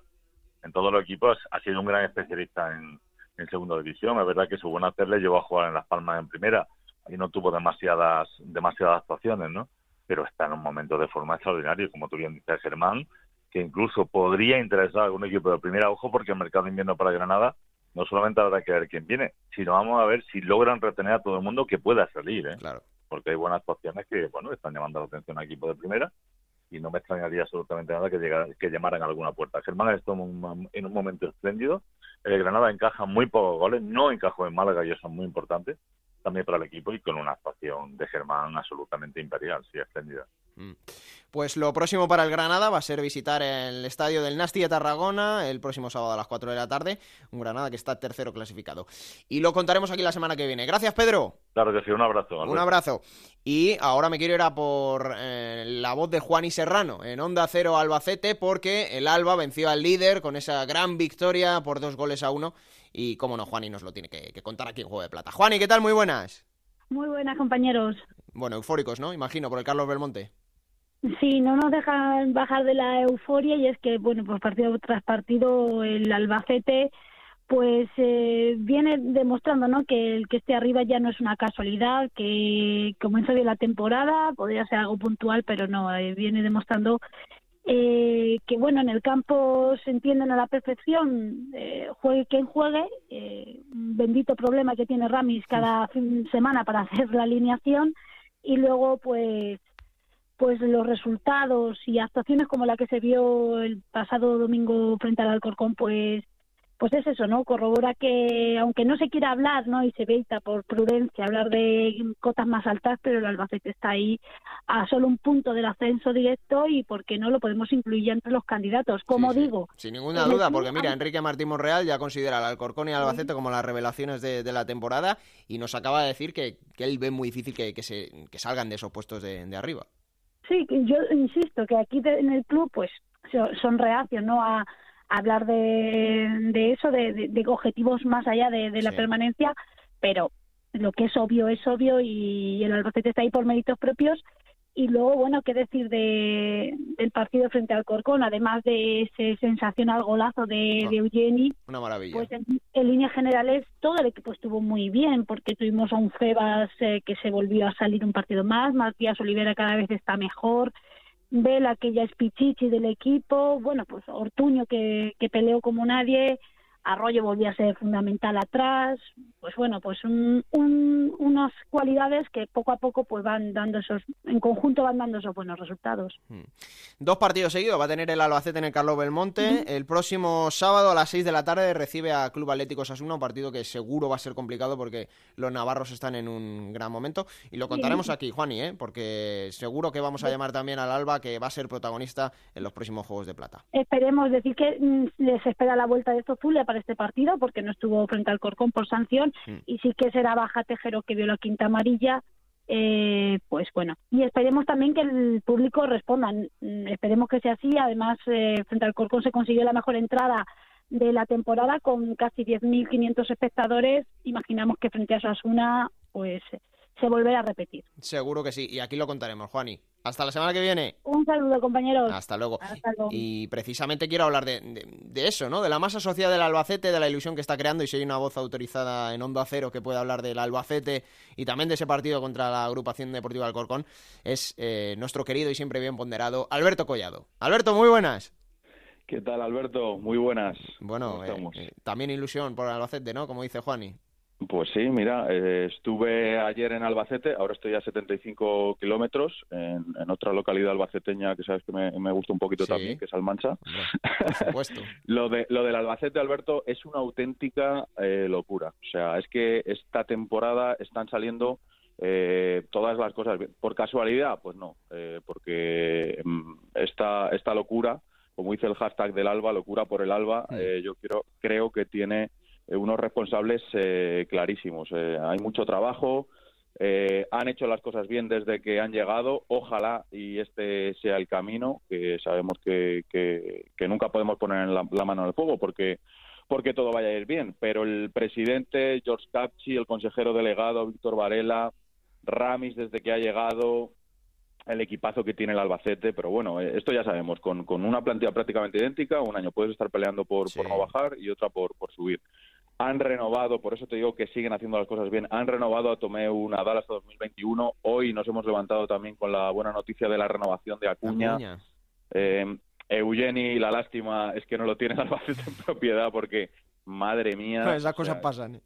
En todos los equipos ha sido un gran especialista en, en segunda división. Es verdad que su buen hacer le llevó a jugar en Las Palmas en primera y no tuvo demasiadas demasiadas actuaciones, ¿no? Pero está en un momento de forma extraordinario, como tú bien dices, Germán, que incluso podría interesar a algún equipo de primera ojo porque el mercado de invierno para Granada no solamente habrá que ver quién viene, sino vamos a ver si logran retener a todo el mundo que pueda salir, ¿eh? Claro. Porque hay buenas opciones que, bueno, están llamando la atención a equipos de primera y no me extrañaría absolutamente nada que, llegara, que llamaran a alguna puerta. Germán está en un, en un momento espléndido. El Granada encaja muy pocos goles, no encajó en Málaga y eso es muy importante también para el equipo y con una actuación de Germán absolutamente imperial, sí, extendida. Mm. Pues lo próximo para el Granada va a ser visitar el estadio del Nasti de Tarragona el próximo sábado a las 4 de la tarde. Un Granada que está tercero clasificado. Y lo contaremos aquí la semana que viene. Gracias, Pedro. Claro que sí, un abrazo. Un abrazo. Y ahora me quiero ir a por eh, la voz de Juan y Serrano en Onda Cero Albacete porque el Alba venció al líder con esa gran victoria por dos goles a uno y cómo no, Juani nos lo tiene que, contar aquí en Juego de Plata. Juani, ¿qué tal? Muy buenas. Muy buenas, compañeros. Bueno, eufóricos, ¿no? Imagino, por el Carlos Belmonte. Sí, no nos dejan bajar de la euforia y es que, bueno, pues partido tras partido el Albacete pues eh, viene demostrando ¿no? que el que esté arriba ya no es una casualidad, que comenzó bien la temporada, podría ser algo puntual, pero no, eh, viene demostrando eh, que bueno, en el campo se entienden a la perfección, eh, juegue quien juegue, eh, un bendito problema que tiene Ramis cada fin semana para hacer la alineación y luego pues pues los resultados y actuaciones como la que se vio el pasado domingo frente al Alcorcón pues pues es eso, ¿no? Corrobora que, aunque no se quiera hablar, ¿no? Y se evita por prudencia hablar de cotas más altas, pero el Albacete está ahí a solo un punto del ascenso directo y porque no lo podemos incluir ya entre los candidatos. Como digo. Sin ninguna duda, porque mira, Enrique Martín Monreal ya considera al Alcorcón y al Albacete como las revelaciones de, la temporada y nos acaba de decir que, él ve muy difícil que, se, que salgan de esos puestos de, arriba. Sí, yo insisto que aquí en el club, pues son reacios, ¿no? A, hablar de, de eso, de, de, objetivos más allá de, la permanencia, pero lo que es obvio es obvio y el Albacete está ahí por méritos propios. Y luego, bueno, qué decir de, del partido frente al Corcón, además de ese sensacional golazo de, de Eugeni. Una maravilla. Pues en, líneas generales todo el equipo estuvo muy bien, porque tuvimos a un Febas eh, que se volvió a salir un partido más, Matías Olivera cada vez está mejor, Vela, que ya es pichichi del equipo, bueno, pues Ortuño, que, que peleó como nadie, Arroyo volvía a ser fundamental atrás, pues bueno, pues un, unas cualidades que poco a poco pues van dando esos, en conjunto van dando esos buenos resultados. Hmm. Dos partidos seguidos va a tener el Albacete en el Carlos Belmonte. El próximo sábado a las 6 de la tarde recibe a Club Atlético Sasuna, un partido que seguro va a ser complicado porque los navarros están en un gran momento. Y lo contaremos aquí, Juani, ¿eh? porque seguro que vamos a llamar también al Alba que va a ser protagonista en los próximos Juegos de Plata. Esperemos decir que mm, les espera la vuelta de Zozule para este partido porque no estuvo frente al Corcón por sanción y sí que será Baja Tejero que vio la quinta amarilla. Eh, pues bueno, y esperemos también que el público responda. Esperemos que sea así. Además, eh, frente al Corcón se consiguió la mejor entrada de la temporada con casi 10.500 espectadores. Imaginamos que frente a Sasuna, pues se volverá a repetir. Seguro que sí, y aquí lo contaremos, Juani. Hasta la semana que viene. Un saludo, compañeros. Hasta luego. Hasta luego. Y precisamente quiero hablar de, de- de eso, ¿no? De la masa social del Albacete, de la ilusión que está creando, y si hay una voz autorizada en Onda Cero que puede hablar del Albacete y también de ese partido contra la agrupación deportiva Alcorcón, es eh, nuestro querido y siempre bien ponderado Alberto Collado. Alberto, muy buenas. ¿Qué tal, Alberto? Muy buenas. Bueno, ¿Cómo eh, eh, también ilusión por el Albacete, ¿no? Como dice Juani. Pues sí, mira, eh, estuve ayer en Albacete, ahora estoy a 75 kilómetros, en, en otra localidad albaceteña que sabes que me, me gusta un poquito Sí. también, que es. Hombre, por supuesto. Lo, de, lo del Albacete, Alberto, es una auténtica eh, locura. O sea, es que esta temporada están saliendo eh, todas las cosas. ¿Por casualidad? Pues no, eh, porque mm, esta, esta locura, como dice el hashtag del Alba, locura por el Alba, eh, yo quiero, creo que tiene unos responsables eh, clarísimos. Eh, hay mucho trabajo. eh, han hecho las cosas bien desde que han llegado. Ojalá y este sea el camino, que sabemos que, que- que nunca podemos poner la, la mano en el fuego porque porque todo vaya a ir bien. Pero el presidente George Capchi, el consejero delegado Víctor Varela, Ramis desde que ha llegado, el equipazo que tiene el Albacete, pero bueno, eh, esto ya sabemos, con, con una plantilla prácticamente idéntica, un año puedes estar peleando por, Sí. por no bajar y otra por, por subir. Han renovado, por eso te digo que siguen haciendo las cosas bien, han renovado a Tomeu Nadal hasta 2021. Hoy nos hemos levantado también con la buena noticia de la renovación de Acuña. Acuña. Eh, Eugeni, la lástima es que no lo tiene Albacete en propiedad porque, madre mía... Esas cosas sea, pasan. ¿eh?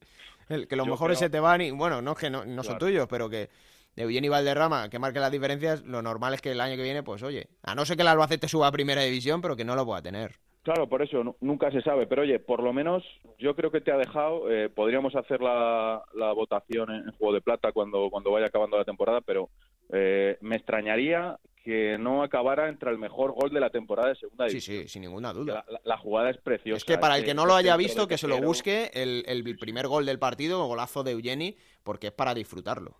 El- que los mejores creo- se te van y, bueno, no es que no, no son Claro. tuyos, pero que Eugeni Valderrama, que marque las diferencias, lo normal es que el año que viene, pues oye, a no ser que el Albacete suba a primera división, pero que no lo pueda tener. Claro, por eso nu- nunca se sabe. Pero oye, por lo menos yo creo que te ha dejado. eh, podríamos hacer la, la votación en, en Juego de Plata cuando, cuando vaya acabando la temporada, pero eh, me extrañaría que no acabara entre el mejor gol de la temporada de segunda Sí, división. sí, sin ninguna duda. La, la- la jugada es preciosa. Es que para el ese- que no lo haya visto, que se lo busque, el, el primer gol del partido, golazo de Eugeni, porque es para disfrutarlo.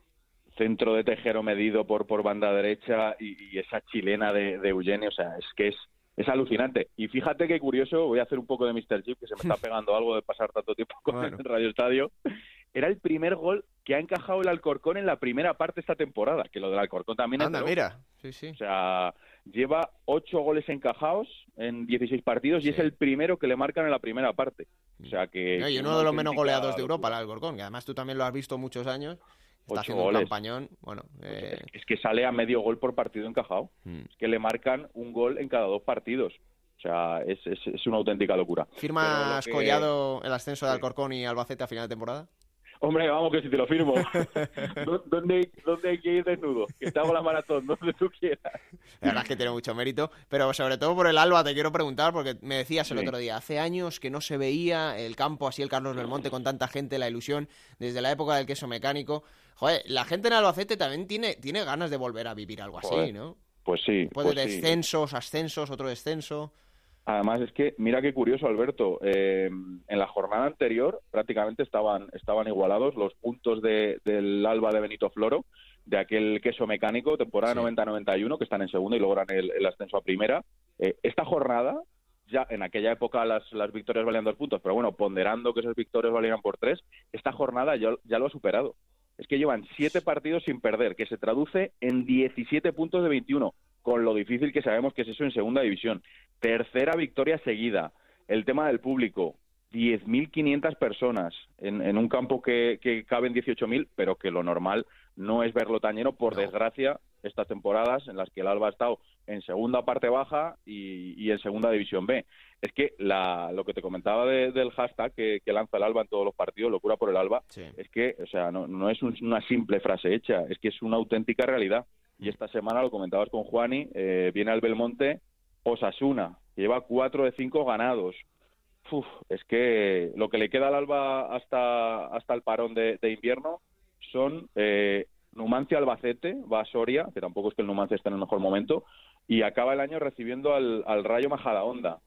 centro de Tejero medido por, por banda derecha y, y esa chilena de, de Eugenio, o sea, es que es, es alucinante. Y fíjate qué curioso, voy a hacer un poco de Mr. Chip, que se me está pegando algo de pasar tanto tiempo con Bueno. el Radio Estadio. Era el primer gol que ha encajado el Alcorcón en la primera parte de esta temporada, que lo del Alcorcón también es Anda, mira. Sí, sí. O sea, lleva ocho goles encajados en 16 partidos y Sí. es el primero que le marcan en la primera parte. O sea que... No, y uno de los menos goleados de Europa, el. Alcorcón, que además tú también lo has visto muchos años. Está haciendo goles. un campañón. Bueno, eh, Es que sale a medio gol por partido encajado. mm. es que le marcan un gol en cada dos partidos. O sea, es, es, es una auténtica locura. ¿firmas Pero lo que- Collado el ascenso de. Alcorcón y Albacete a final de temporada? Hombre, vamos que si te lo firmo. ¿Dó- ¿Dónde, ¿Dónde hay que ir desnudo? Que te hago la maratón, donde tú quieras. La verdad es que tiene mucho mérito, pero sobre todo por el Alba te quiero preguntar, porque me decías el Sí. otro día, hace años que no se veía el campo así, el Carlos Belmonte con tanta gente, la ilusión, desde la época del queso mecánico. Joder, la gente en Albacete también tiene, tiene ganas de volver a vivir algo así, ¿no? Pues sí. Puede pues sí. descensos, ascensos, otro descenso. Además es que, mira qué curioso, Alberto. eh, en la jornada anterior prácticamente estaban, estaban igualados los puntos de, del Alba de Benito Floro, de aquel queso mecánico, temporada Sí. 90-91, que están en segunda y logran el, el ascenso a primera. Eh, esta jornada, ya en aquella época las, las victorias valían dos puntos, pero bueno, ponderando que esas victorias valían por tres, esta jornada ya, ya lo ha superado. Es que llevan siete partidos sin perder, que se traduce en 17 puntos de 21, con lo difícil que sabemos que es eso en segunda división. Tercera victoria seguida. El tema del público. 10.500 personas en, en un campo que, que caben 18.000, pero que lo normal no es verlo tan lleno, por No. desgracia, estas temporadas en las que el Alba ha estado en segunda parte baja y, y en segunda división B. Es que la, lo que te comentaba de- del hashtag que, que lanza el Alba en todos los partidos, locura por el Alba, Sí. es que, o sea, no, no es un- una simple frase hecha, es que es una auténtica realidad. Y esta semana, lo comentabas con Juani, eh, viene al Belmonte Osasuna, que lleva cuatro de cinco ganados. Uf, es que lo que le queda al Alba hasta, hasta el parón de, de invierno son eh, Numancia Albacete, va a Soria, que tampoco es que el Numancia esté en el mejor momento, y acaba el año recibiendo al, al Rayo Majadahonda.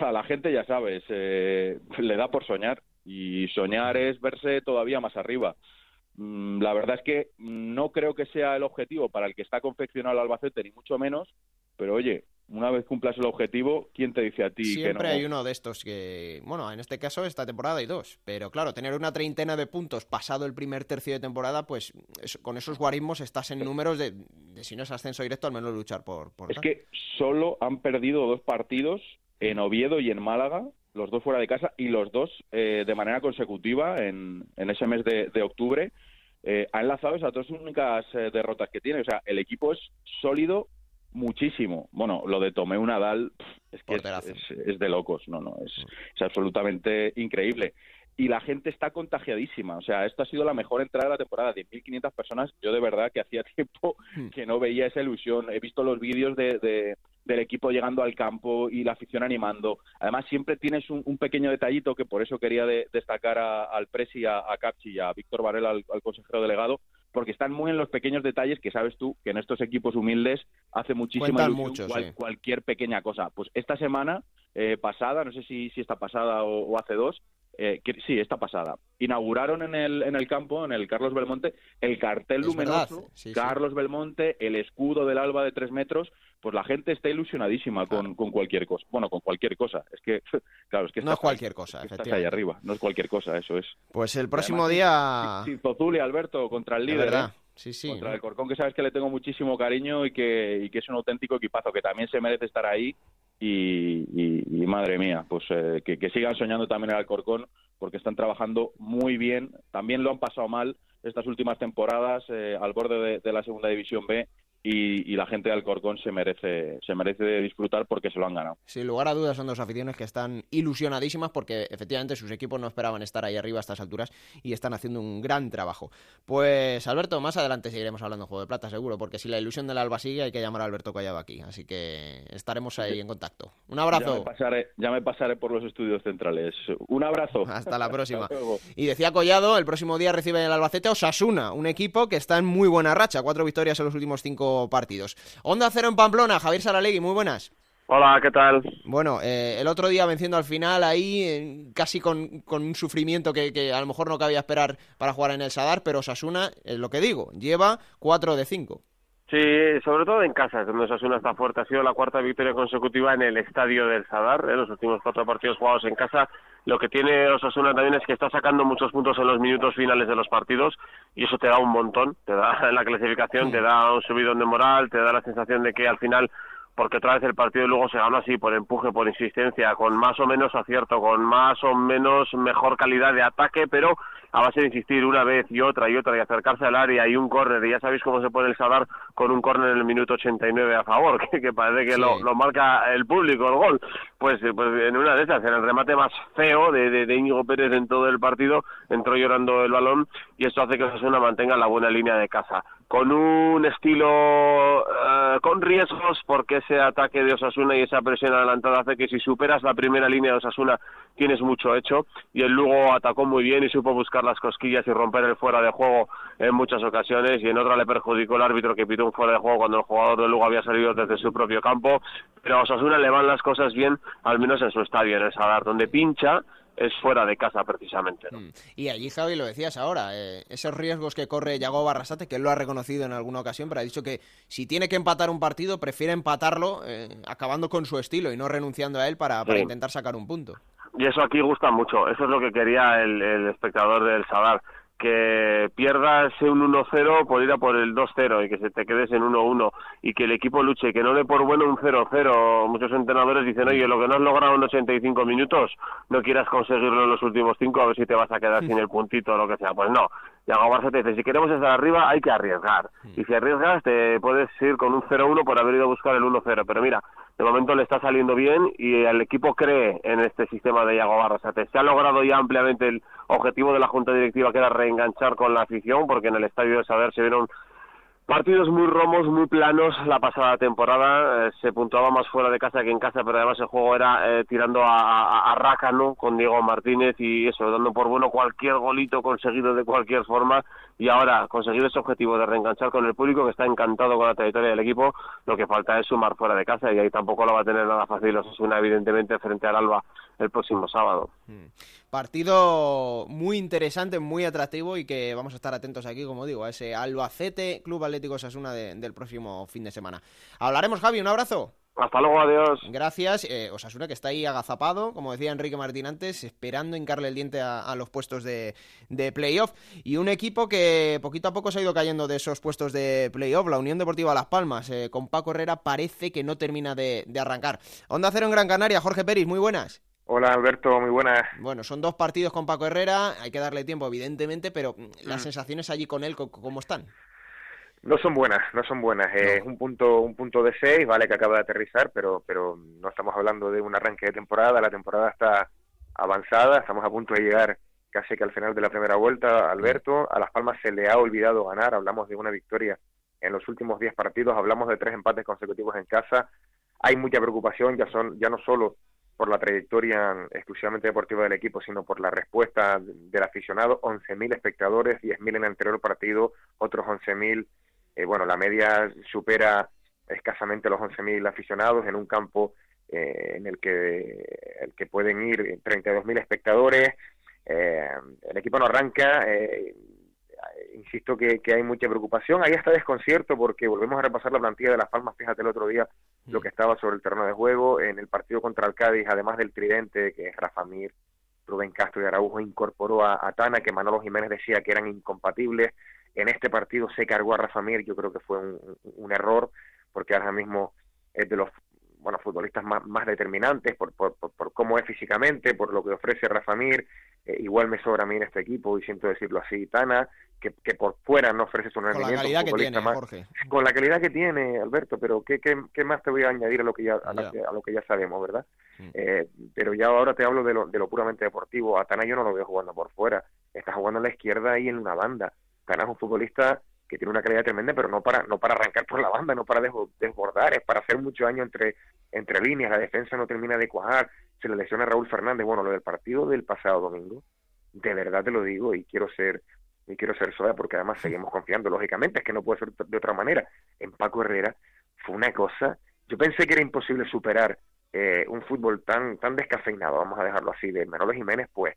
A la gente, ya sabes, eh, le da por soñar, y soñar es verse todavía más arriba. Mm, la verdad es que no creo que sea el objetivo para el que está confeccionado el Albacete, ni mucho menos, pero oye, una vez cumplas el objetivo, ¿quién te dice a ti Siempre que no? hay uno de estos que, bueno, en este caso esta temporada hay dos, pero claro, tener una treintena de puntos pasado el primer tercio de temporada, pues con esos guarismos estás en números de, si no es ascenso directo, al menos luchar por... por es que solo han perdido dos partidos en Oviedo y en Málaga, los dos fuera de casa y los dos eh, de manera consecutiva en, en ese mes de, de octubre. Eh, ha enlazado esas dos únicas eh, derrotas que tiene. O sea, el equipo es sólido muchísimo. Bueno, lo de Tomeu Nadal es que es, es, de locos, no, no, es, es absolutamente increíble y la gente está contagiadísima. O sea, esto ha sido la mejor entrada de la temporada. 10.500 personas. Yo de verdad que hacía tiempo que no veía esa ilusión. He visto los vídeos de, de, del equipo llegando al campo y la afición animando. Además, siempre tienes un, un pequeño detallito que por eso quería de, destacar a, al Presi, a, a Capchi y a Víctor Varela, al, al consejero delegado, porque están muy en los pequeños detalles que sabes tú que en estos equipos humildes hace muchísima ilusión mucho, cual, sí. cualquier pequeña cosa. Pues esta semana eh, pasada, no sé si, si esta pasada o, o hace dos, eh, que, sí, esta pasada, inauguraron en el, en el campo, en el Carlos Belmonte, el cartel Es luminoso, sí. Carlos Belmonte, el escudo del Alba de tres metros, pues la gente está ilusionadísima con, con cualquier cosa. Bueno, con cualquier cosa. Es que, claro, es que No es cualquier ahí, cosa, es que Estás ahí arriba, no es cualquier cosa, eso es. Pues el próximo Además, día... Zozuli, Alberto, contra el De líder. ¿eh? sí, sí. Contra ¿no? el Corcón, que sabes que le tengo muchísimo cariño y que, y que es un auténtico equipazo, que también se merece estar ahí. Y, y- y madre mía, pues eh, que, que sigan soñando también en Alcorcón, porque están trabajando muy bien. También lo han pasado mal estas últimas temporadas eh, al borde de, de la segunda división B y, y la gente de Alcorcón se merece, se merece disfrutar porque se lo han ganado. Sin lugar a dudas son dos aficiones que están ilusionadísimas porque efectivamente sus equipos no esperaban estar ahí arriba a estas alturas y están haciendo un gran trabajo. Pues Alberto, más adelante seguiremos hablando de Juego de Plata seguro, porque si la ilusión del Alba sigue hay que llamar a Alberto Collado aquí, así que estaremos ahí en contacto. Un Ya me, abrazo. pasaré, ya me pasaré por los estudios centrales. Un abrazo. Hasta la próxima. Hasta. Y decía Collado, el próximo día recibe el Albacete Osasuna, un equipo que está en muy buena racha, cuatro victorias en los últimos cinco partidos. Onda cero en Pamplona, Javier Saralegui, muy buenas. Hola, ¿qué tal? Bueno, eh, el otro día venciendo al final ahí, eh, casi con, con un sufrimiento que, que a lo mejor no cabía esperar para jugar en el Sadar, pero Osasuna, es lo que digo, lleva 4 de 5. Sí, sobre todo en casa, donde Osasuna está fuerte. Ha sido la cuarta victoria consecutiva en el estadio del Sadar, en los últimos cuatro partidos jugados en casa. Lo que tiene Osasuna también es que está sacando muchos puntos en los minutos finales de los partidos y eso te da un montón, te da en la clasificación, te da un subidón de moral, te da la sensación de que al final porque otra vez el partido luego se gana así por empuje, por insistencia, con más o menos acierto, con más o menos mejor calidad de ataque, pero a base de insistir una vez y otra y otra y acercarse al área y un córner, y ya sabéis cómo se pone el Sadar con un córner en el minuto 89 a favor, que, que parece que Sí. lo, lo marca el público, el gol. Pues, eh, pues en una de esas, en el remate más feo de, de, de Íñigo Pérez en todo el partido, entró llorando el balón y esto hace que Osasuna mantenga la buena línea de casa. Con un estilo eh, con riesgos, porque ese ataque de Osasuna y esa presión adelantada hace que si superas la primera línea de Osasuna tienes mucho hecho. Y el Lugo atacó muy bien y supo buscar las cosquillas y romper el fuera de juego en muchas ocasiones. Y en otra le perjudicó el árbitro que pitó un fuera de juego cuando el jugador de Lugo había salido desde su propio campo, pero a Osasuna le van las cosas bien, al menos en su estadio, en el Sadar, donde pincha es fuera de casa precisamente. ¿no? Mm. Y allí, Javi, lo decías ahora, eh, esos riesgos que corre Yago Barrasate, que él lo ha reconocido en alguna ocasión, pero ha dicho que si tiene que empatar un partido, prefiere empatarlo eh, acabando con su estilo y no renunciando a él para, para Sí. intentar sacar un punto. Y eso aquí gusta mucho, eso es lo que quería el, el espectador del Sadar, que pierdas un 1-0 por ir a por el 2-0 y que se te quedes en 1-1 y que el equipo luche y que no dé por bueno un 0-0. Muchos entrenadores dicen, oye, lo que no has logrado en 85 minutos, no quieras conseguirlo en los últimos 5 a ver si te vas a quedar sin el puntito o lo que sea. Pues no, Yago Barça te dice, si queremos estar arriba hay que arriesgar. Y si arriesgas te puedes ir con un 0-1 por haber ido a buscar el 1-0. Pero mira, de momento le está saliendo bien y el equipo cree en este sistema de Yago Barrasate. Se ha logrado ya ampliamente el objetivo de la Junta Directiva que era reenganchar con la afición porque en el estadio de Saber se vieron Partidos muy romos, muy planos la pasada temporada. eh, se puntuaba más fuera de casa que en casa, pero además el juego era eh, tirando a, a, a rácano con Diego Martínez y eso, dando por bueno cualquier golito conseguido de cualquier forma. Y ahora, conseguir ese objetivo de reenganchar con el público que está encantado con la trayectoria del equipo, lo que falta es sumar fuera de casa y ahí tampoco lo va a tener nada fácil Osasuna, evidentemente, frente al Alba el próximo sábado. Mm. Partido muy interesante, muy atractivo y que vamos a estar atentos aquí, como digo, a ese Albacete Club Atlético Sasuna del próximo fin de semana. Hablaremos, Javi, un abrazo. Hasta luego, adiós. Gracias. Eh, Osasuna que está ahí agazapado, como decía Enrique Martín antes, esperando hincarle el diente a, los puestos de, playoff. Y un equipo que poquito a poco se ha ido cayendo de esos puestos de playoff, la Unión Deportiva Las Palmas. Eh, con Paco Herrera parece que no termina de, arrancar. Onda Cero en Gran Canaria, Jorge Peris, muy buenas. Hola Alberto, muy buenas. Bueno, son dos partidos con Paco Herrera, hay que darle tiempo evidentemente, pero mm, las mm. sensaciones allí con él, ¿cómo están? No son buenas, no son buenas. Es un punto, un punto de seis, vale que acaba de aterrizar, pero, pero no estamos hablando de un arranque de temporada. La temporada está avanzada, estamos a punto de llegar casi que al final de la primera vuelta. Alberto, a Las Palmas se le ha olvidado ganar. Hablamos de una victoria en los últimos diez partidos, hablamos de tres empates consecutivos en casa. Hay mucha preocupación, ya son, ya no solo por la trayectoria exclusivamente deportiva del equipo, sino por la respuesta del aficionado. 11.000 espectadores, 10.000 en el anterior partido, otros 11.000 eh, bueno, la media supera escasamente los 11.000 aficionados en un campo eh, en el que, el que pueden ir 32.000 espectadores. Eh, el equipo no arranca, insisto que, hay mucha preocupación. Ahí está desconcierto porque volvemos a repasar la plantilla de Las Palmas. Fíjate el otro día lo que estaba sobre el terreno de juego. En el partido contra el Cádiz, además del tridente, que es Rafa Mir, Rubén Castro y Araujo, incorporó a, a Tana, que Manolo Jiménez decía que eran incompatibles. En este partido se cargó a Rafa Mir, yo creo que fue un, error, porque ahora mismo es de los bueno, futbolistas más, más determinantes por, por, por, cómo es físicamente, por lo que ofrece Rafa Mir. Eh, igual me sobra a mí en este equipo, y siento decirlo así, Tana, que, que por fuera no ofrece su rendimiento. Con la calidad que tiene, Jorge. Con la calidad que tiene, Alberto, pero ¿qué, qué, qué más te voy a añadir a lo que ya, a, lo que ya sabemos, verdad? Eh, pero ya ahora te hablo de lo, de lo puramente deportivo. A Tana yo no lo veo jugando por fuera, está jugando a la izquierda y en una banda Tana es un futbolista que tiene una calidad tremenda, pero no para no para arrancar por la banda, no para desbordar, es para hacer mucho daño entre, entre líneas, la defensa no termina de cuajar, se le lesiona a Raúl Fernández, bueno, lo del partido del pasado domingo, de verdad te lo digo y quiero ser y quiero ser suave porque además seguimos confiando, lógicamente, es que no puede ser de otra manera. En Paco Herrera fue una cosa, yo pensé que era imposible superar eh, un fútbol tan tan descafeinado, vamos a dejarlo así, de Manolo Jiménez, pues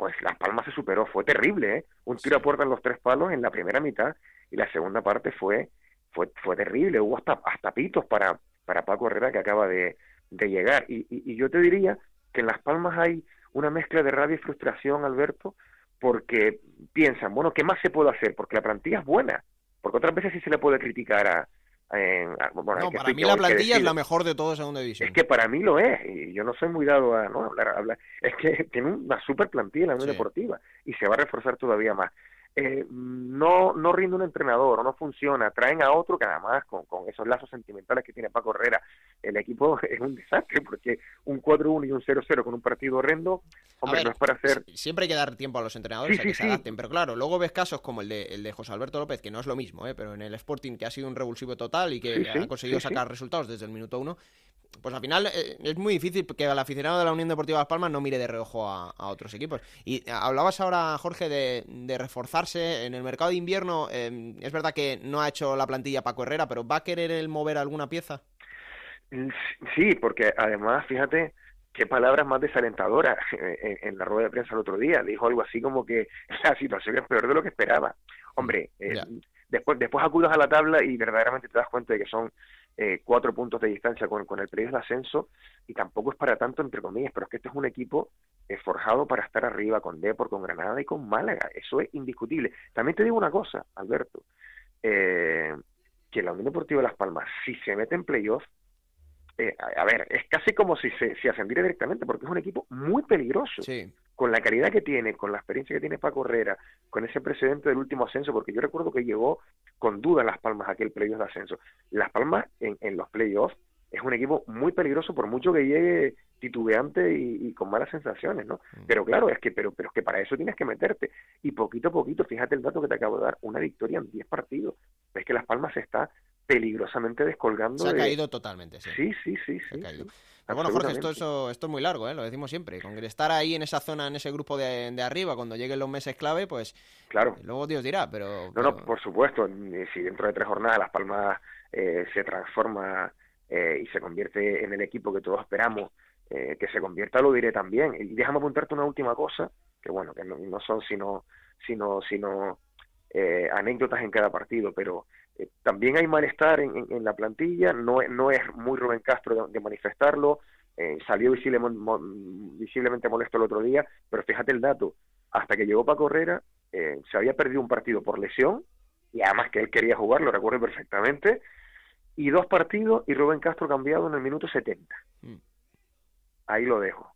pues Las Palmas se superó, fue terrible, ¿eh? Un tiro a puerta en los tres palos en la primera mitad y la segunda parte fue fue, fue terrible, hubo hasta, hasta pitos para, para Paco Herrera que acaba de, de llegar. Y, y, yo te diría que en Las Palmas hay una mezcla de rabia y frustración, Alberto, porque piensan, bueno, ¿qué más se puede hacer? Porque la plantilla es buena, porque otras veces sí se le puede criticar a, no, para mí la plantilla es la mejor de todo segunda división. Es que para mí lo es, y yo no soy muy dado a ¿no? hablar, hablar. Es que tiene una super plantilla la Unión Deportiva y se va a reforzar todavía más. Eh, no, no rinde un entrenador, no funciona, traen a otro que además con, con esos lazos sentimentales que tiene Paco Herrera, el equipo es un desastre porque un 4-1 y un 0-0 con un partido horrendo, hombre, no es para hacer... Siempre hay que dar tiempo a los entrenadores a que se adapten, pero claro, luego ves casos como el de, el de José Alberto López, que no es lo mismo, ¿eh? pero en el Sporting que ha sido un revulsivo total y que ha conseguido sacar resultados desde el minuto uno, pues al final eh, es muy difícil que el aficionado de la Unión Deportiva Las Palmas no mire de reojo a, otros equipos. Y hablabas ahora, Jorge, de, reforzarse en el mercado de invierno. Em, es verdad que no ha hecho la plantilla Paco Herrera, pero ¿va a querer el mover alguna pieza? Sí, porque además, fíjate qué palabras más desalentadoras en, la rueda de prensa el otro día. Dijo algo así como que la situación es peor de lo que esperaba. Hombre, eh, después, después acudas a la tabla y verdaderamente te das cuenta de que son eh, cuatro puntos de distancia con, con el periodo de ascenso y tampoco es para tanto entre comillas, pero es que este es un equipo eh, forjado para estar arriba con Depor, con Granada y con Málaga, eso es indiscutible. También te digo una cosa, Alberto, eh, que la Unión Deportiva de Las Palmas, si se mete en playoff, eh, a, ver, es casi como si se si ascendiera directamente, porque es un equipo muy peligroso. Con la calidad que tiene, con la experiencia que tiene Paco Herrera, con ese precedente del último ascenso, porque yo recuerdo que llegó con duda Las Palmas aquel playoff de ascenso. Las Palmas en, en los playoffs es un equipo muy peligroso por mucho que llegue titubeante y, con malas sensaciones, ¿no? Mm. Pero claro, es que pero pero es que para eso tienes que meterte y poquito a poquito, fíjate el dato que te acabo de dar, una victoria en 10 partidos. Es que Las Palmas está peligrosamente descolgando. Se ha caído totalmente, sí. Sí, sí, sí. Se ha caído. bueno, Jorge, esto, esto es muy largo, ¿eh? lo decimos siempre. Con estar ahí en esa zona, en ese grupo de, de arriba, cuando lleguen los meses clave, pues claro. luego Dios dirá, pero... No, no, por supuesto. Si dentro de tres jornadas Las Palmas eh, se transforma eh, y se convierte en el equipo que todos esperamos eh, que se convierta lo diré también. Y déjame apuntarte una última cosa, que bueno, que no, no son sino, sino, sino eh, anécdotas en cada partido, pero eh, también hay malestar en, en, la plantilla, no, no es muy Rubén Castro de, manifestarlo, eh, salió visiblemente molesto el otro día, pero fíjate el dato, hasta que llegó Paco Herrera eh, se había perdido un partido por lesión, y además que él quería jugar, lo recuerdo perfectamente, y dos partidos y Rubén Castro cambiado en el minuto 70. Mm. Ahí lo dejo.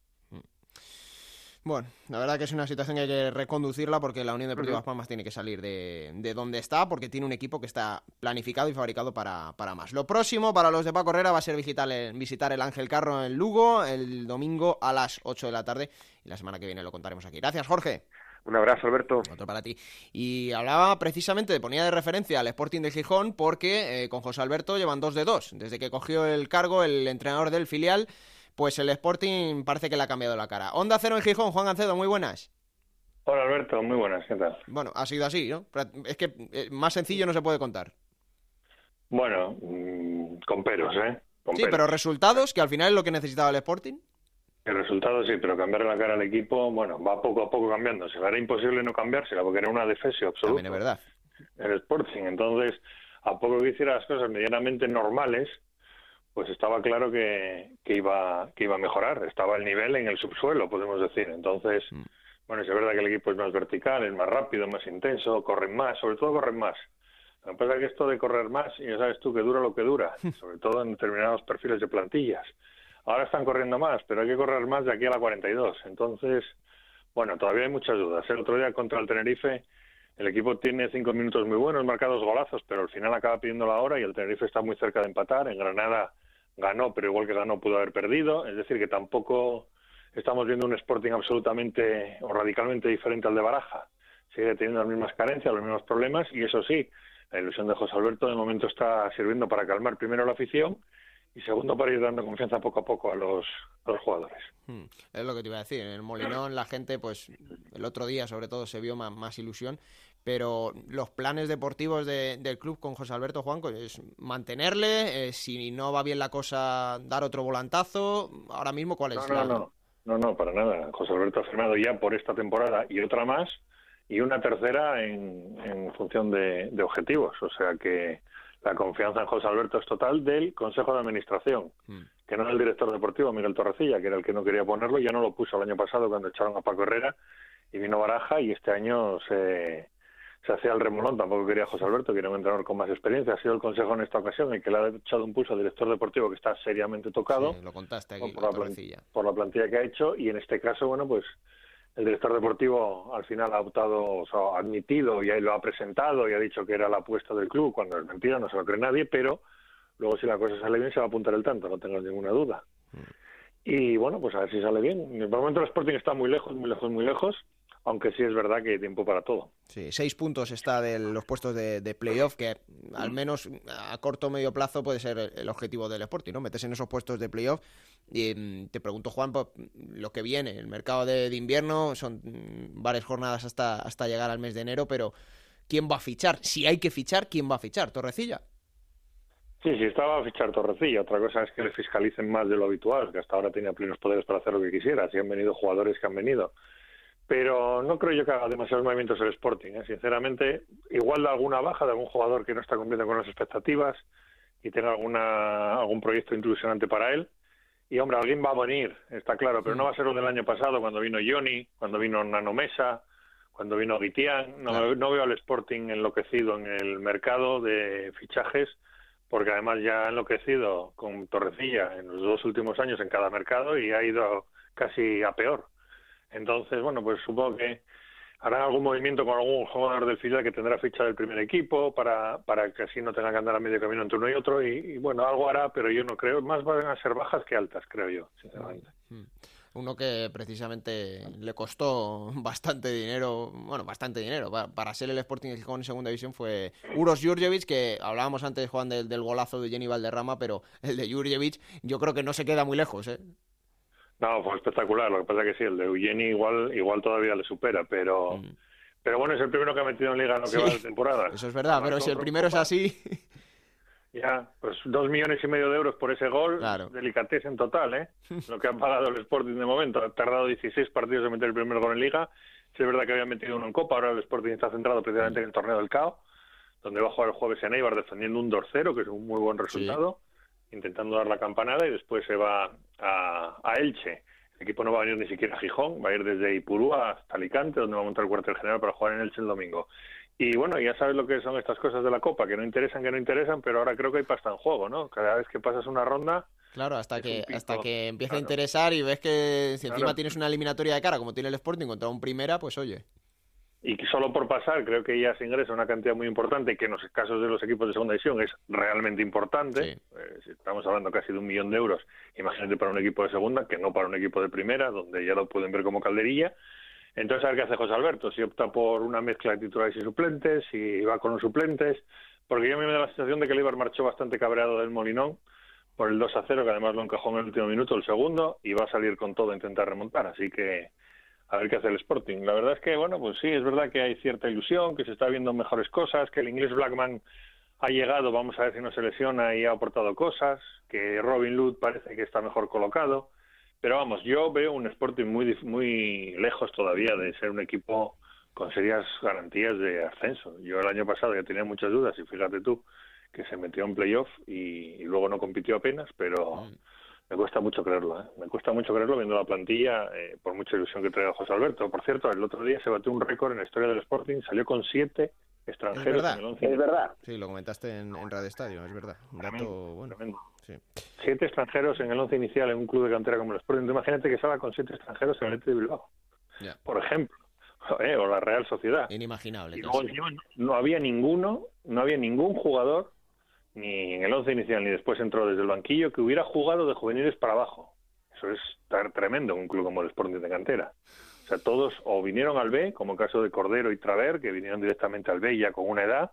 Bueno, la verdad que es una situación que hay que reconducirla porque la Unión Deportiva Las Palmas tiene que salir de, de, donde está porque tiene un equipo que está planificado y fabricado para, para más. Lo próximo para los de Paco Herrera va a ser visitar el, visitar el Ángel Carro en Lugo el domingo a las 8 de la tarde y la semana que viene lo contaremos aquí. Gracias, Jorge. Un abrazo, Alberto. Otro para ti. Y hablaba precisamente, ponía de referencia al Sporting de Gijón porque eh, con José Alberto llevan dos de dos. Desde que cogió el cargo el entrenador del filial pues el Sporting parece que le ha cambiado la cara. Onda Cero en Gijón, Juan Gancedo, muy buenas. Hola Alberto, muy buenas, ¿qué tal? Bueno, ha sido así, ¿no? Es que eh, más sencillo no se puede contar. Bueno, mm, con peros, ¿eh? sí, pero resultados, que al final es lo que necesitaba el Sporting. El resultado sí, pero cambiar la cara al equipo, bueno, va poco a poco cambiando. Se era imposible no cambiársela porque era una defensa absoluta. También es verdad. El Sporting, entonces, a poco que hiciera las cosas medianamente normales, pues estaba claro que, que, iba, que iba a mejorar. Estaba el nivel en el subsuelo, podemos decir. Entonces, mm. bueno, es verdad que el equipo es más vertical, es más rápido, más intenso, corren más, sobre todo corren más. Lo que pasa es que esto de correr más, ya sabes tú que dura lo que dura, sobre todo en determinados perfiles de plantillas. Ahora están corriendo más, pero hay que correr más de aquí a la 42. Entonces, bueno, todavía hay muchas dudas. El otro día contra el Tenerife, el equipo tiene cinco minutos muy buenos, marcados golazos, pero al final acaba pidiendo la hora y el Tenerife está muy cerca de empatar. En Granada ganó, pero igual que ganó pudo haber perdido. Es decir, que tampoco estamos viendo un Sporting absolutamente o radicalmente diferente al de Baraja. Sigue teniendo las mismas carencias, los mismos problemas y eso sí, la ilusión de José Alberto de momento está sirviendo para calmar primero la afición y segundo para ir dando confianza poco a poco a los, los jugadores. Hmm, es lo que te iba a decir. En el Molinón la gente, pues el otro día sobre todo se vio más, más ilusión, pero los planes deportivos del club con José Alberto Juanco es mantenerle, eh, si no va bien la cosa, dar otro volantazo. Ahora mismo, ¿cuál es? No, no, no, no, no, para nada. José Alberto ha firmado ya por esta temporada y otra más y una tercera en, en función de, de objetivos. O sea que la confianza en José Alberto es total del Consejo de Administración, mm. que no es el director deportivo, Miguel Torrecilla, que era el que no quería ponerlo, ya no lo puso el año pasado cuando echaron a Paco Herrera y vino Baraja y este año se, se hacía el remolón, tampoco quería José Alberto, que era un entrenador con más experiencia, ha sido el Consejo en esta ocasión el que le ha echado un pulso al director deportivo que está seriamente tocado lo contaste aquí, por, la por la plantilla que ha hecho y en este caso, bueno, pues el director deportivo al final ha optado, o sea, ha admitido y ahí lo ha presentado y ha dicho que era la apuesta del club, cuando es mentira, no se lo cree nadie, pero luego si la cosa sale bien se va a apuntar el tanto, no tengo ninguna duda. Mm. Y bueno, pues a ver si sale bien. En el momento el Sporting está muy lejos, muy lejos, muy lejos aunque sí es verdad que hay tiempo para todo. Sí, seis puntos está de los puestos de, de playoff, que al menos a corto o medio plazo puede ser el, objetivo del Sporting, ¿no? Metes en esos puestos de playoff. Y mm, te pregunto, Juan, pues, lo que viene, el mercado de, invierno, son mm, varias jornadas hasta, hasta llegar al mes de enero, pero ¿quién va a fichar? Si hay que fichar, ¿quién va a fichar? ¿Torrecilla? Sí, sí, estaba a fichar Torrecilla. Otra cosa es que le fiscalicen más de lo habitual, que hasta ahora tenía plenos poderes para hacer lo que quisiera. Si han venido jugadores que han venido pero no creo yo que haga demasiados movimientos el Sporting. ¿eh? Sinceramente, igual de alguna baja de algún jugador que no está cumpliendo con las expectativas y tenga alguna, algún proyecto ilusionante para él. Y hombre, alguien va a venir, está claro, pero no va a ser lo del año pasado, cuando vino Johnny, cuando vino Nano Mesa, cuando vino Guitián. No, no veo al Sporting enloquecido en el mercado de fichajes, porque además ya ha enloquecido con Torrecilla en los dos últimos años en cada mercado y ha ido casi a peor. Entonces, bueno, pues supongo que hará algún movimiento con algún jugador del filial que tendrá ficha del primer equipo para, para que así no tenga que andar a medio camino entre uno y otro. Y, bueno, algo hará, pero yo no creo. Más van a ser bajas que altas, creo yo, sinceramente. Mm. Uno que precisamente le costó bastante dinero, bueno, bastante dinero, para, ser el Sporting Gijón en segunda división fue Uros Jurjevic, que hablábamos antes, Juan, del, del golazo de Jenny Valderrama, pero el de Jurjevic yo creo que no se queda muy lejos, ¿eh? No, fue espectacular. Lo que pasa es que sí, el de Eugeni igual, igual todavía le supera, pero, mm. pero bueno, es el primero que ha metido en liga en lo que va de temporada. Eso es verdad, pero si el primero es así. Ya, pues dos millones y medio de euros por ese gol, Claro. delicatez en total, ¿eh? Lo que ha pagado el Sporting de momento. Ha tardado 16 partidos en meter el primer gol en Liga. Sí, es verdad que había metido uno en Copa, ahora el Sporting está centrado precisamente en el torneo del CAO, donde va a jugar el jueves en Eibar defendiendo un 2-0, que es un muy buen resultado, intentando dar la campanada y después se va a, a Elche. El equipo no va a venir ni siquiera a Gijón, va a ir desde Ipurúa hasta Alicante, donde va a montar el cuartel general para jugar en Elche el domingo. Y bueno, ya sabes lo que son estas cosas de la Copa, que no interesan, que no interesan, pero ahora creo que hay pasta en juego, ¿no? Cada vez que pasas una ronda, Claro, hasta que hasta que empieza a interesar y ves que si encima Claro. tienes una eliminatoria de cara, como tiene el Sporting contra un primera, pues oye. Y solo por pasar creo que ya se ingresa una cantidad muy importante que en los casos de los equipos de segunda división es realmente importante. Eh, si estamos hablando casi de un millón de euros, imagínate para un equipo de segunda, que no para un equipo de primera, donde ya lo pueden ver como calderilla. Entonces, a ver qué hace José Alberto, si opta por una mezcla de titulares y suplentes, si va con los suplentes, porque yo me da la sensación de que el Eibar marchó bastante cabreado del Molinón por el 2 a 0, que además lo encajó en el último minuto, el segundo, y va a salir con todo a intentar remontar. Así que a ver qué hace el Sporting. La verdad es que, bueno, pues sí, es verdad que hay cierta ilusión, que se está viendo mejores cosas, que el inglés Blackman ha llegado, vamos a ver si no se lesiona y ha aportado cosas, que Robin Hood parece que está mejor colocado. Pero vamos, yo veo un Sporting muy, muy lejos todavía de ser un equipo con serias garantías de ascenso. Yo el año pasado ya tenía muchas dudas y fíjate tú que se metió en playoff y, y luego no compitió apenas, pero me cuesta mucho creerlo. ¿eh? Me cuesta mucho creerlo viendo la plantilla, eh, por mucha ilusión que trae José Alberto. Por cierto, el otro día se batió un récord en la historia del Sporting, salió con siete extranjeros verdad. en el once. Sí, lo comentaste en, en Radio Estadio, es verdad. Un dato, bueno. Tremendo. Sí. Siete extranjeros en el once inicial en un club de cantera como el Sporting. Imagínate que salga con siete extranjeros en el Athletic de Bilbao, Ya. por ejemplo, Eh, o la Real Sociedad. Inimaginable. Y luego no había ninguno, no había ningún jugador, ni en el once inicial ni después entró desde el banquillo, que hubiera jugado de juveniles para abajo. Eso es tremendo en un club como el Sporting de Cantera. O sea, todos o vinieron al B, como el caso de Cordero y Traver, que vinieron directamente al B ya con una edad,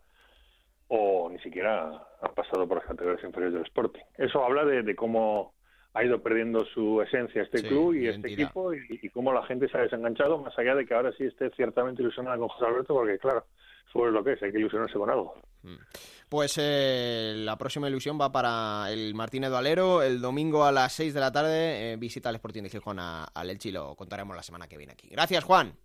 o ni siquiera han pasado por las categorías inferiores del Sporting. Eso habla de, de cómo ha ido perdiendo su esencia este Sí, club y este equipo y, y cómo la gente se ha desenganchado, más allá de que ahora sí esté ciertamente ilusionada con José Alberto, porque claro, es lo que es, hay que ilusionarse con algo. Pues eh, la próxima ilusión va para el Martínez Valero. El domingo a las 6 de la tarde eh, visita al Sporting de Gijón a- al Elche y lo contaremos la semana que viene aquí. Gracias, Juan.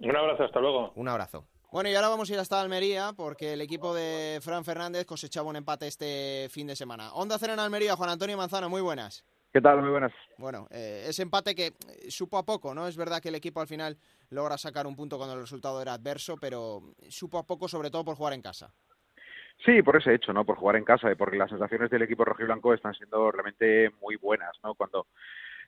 Un abrazo, hasta luego. Un abrazo. Bueno, y ahora vamos a ir hasta Almería porque el equipo de Fran Fernández cosechaba un empate este fin de semana. Onda Cero en Almería, Juan Antonio Manzano, muy buenas. ¿Qué tal? Muy buenas. Bueno, eh, ese empate que eh, supo a poco, ¿no? Es verdad que el equipo al final logra sacar un punto cuando el resultado era adverso, pero supo a poco sobre todo por jugar en casa. Sí, por ese hecho, ¿no? Por jugar en casa y porque las sensaciones del equipo rojiblanco están siendo realmente muy buenas, ¿no? Cuando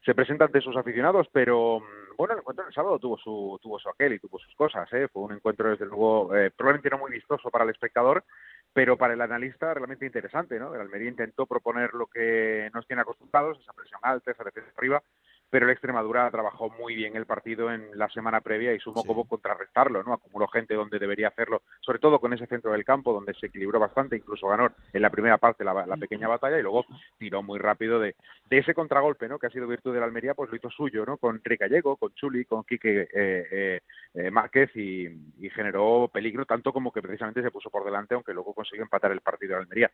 se presenta ante sus aficionados, pero mm, bueno, el encuentro del sábado tuvo su tuvo su aquel y tuvo sus cosas, ¿eh? Fue un encuentro desde luego eh, probablemente no muy vistoso para el espectador, pero para el analista realmente interesante, ¿no? El Almería intentó proponer lo que nos tiene acostumbrados, esa presión alta, esa defensa arriba, pero el Extremadura trabajó muy bien el partido en la semana previa y supo cómo contrarrestarlo, ¿no? Acumuló gente donde debería hacerlo, sobre todo con ese centro del campo donde se equilibró bastante, incluso ganó en la primera parte la, la pequeña batalla y luego tiró muy rápido de, de ese contragolpe, ¿no? Que ha sido virtud de la Almería, pues lo hizo suyo, ¿no? Con Rick Gallego, con Chuli, con Quique eh, eh, eh, Márquez y, y generó peligro tanto como que precisamente se puso por delante, aunque luego consiguió empatar el partido de la Almería.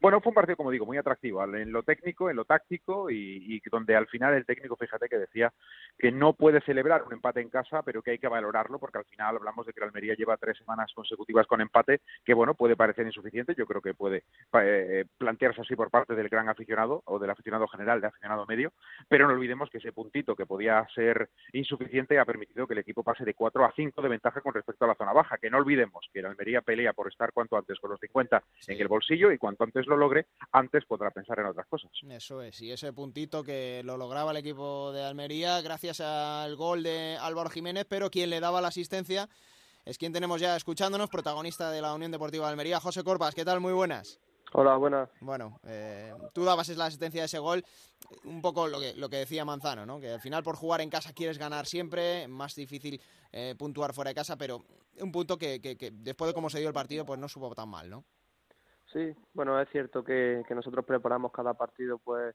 Bueno, fue un partido, como digo, muy atractivo en lo técnico, en lo táctico y, y donde al final el técnico, fíjate que decía que no puede celebrar un empate en casa, pero que hay que valorarlo porque al final hablamos de que la Almería lleva tres semanas consecutivas con empate, que bueno, puede parecer insuficiente, yo creo que puede eh, plantearse así por parte del gran aficionado o del aficionado general, de aficionado medio, pero no olvidemos que ese puntito que podía ser insuficiente ha permitido que el equipo pase de 4 a 5 de ventaja con respecto a la zona baja, que no olvidemos que la Almería pelea por estar cuanto antes con los 50 en el bolsillo y cuanto antes lo logre, antes podrá pensar en otras cosas. Eso es, y ese puntito que lo lograba el equipo de Almería gracias al gol de Álvaro Jiménez, pero quien le daba la asistencia es quien tenemos ya escuchándonos, protagonista de la Unión Deportiva de Almería, José Corpas. ¿Qué tal? Muy buenas. Hola, buenas. Bueno, eh, tú dabas la asistencia de ese gol, un poco lo que, lo que decía Manzano, ¿no? Que al final por jugar en casa quieres ganar siempre, más difícil eh, puntuar fuera de casa, pero un punto que, que, que después de cómo se dio el partido, pues no supo tan mal, ¿no? Sí, bueno, es cierto que, que nosotros preparamos cada partido pues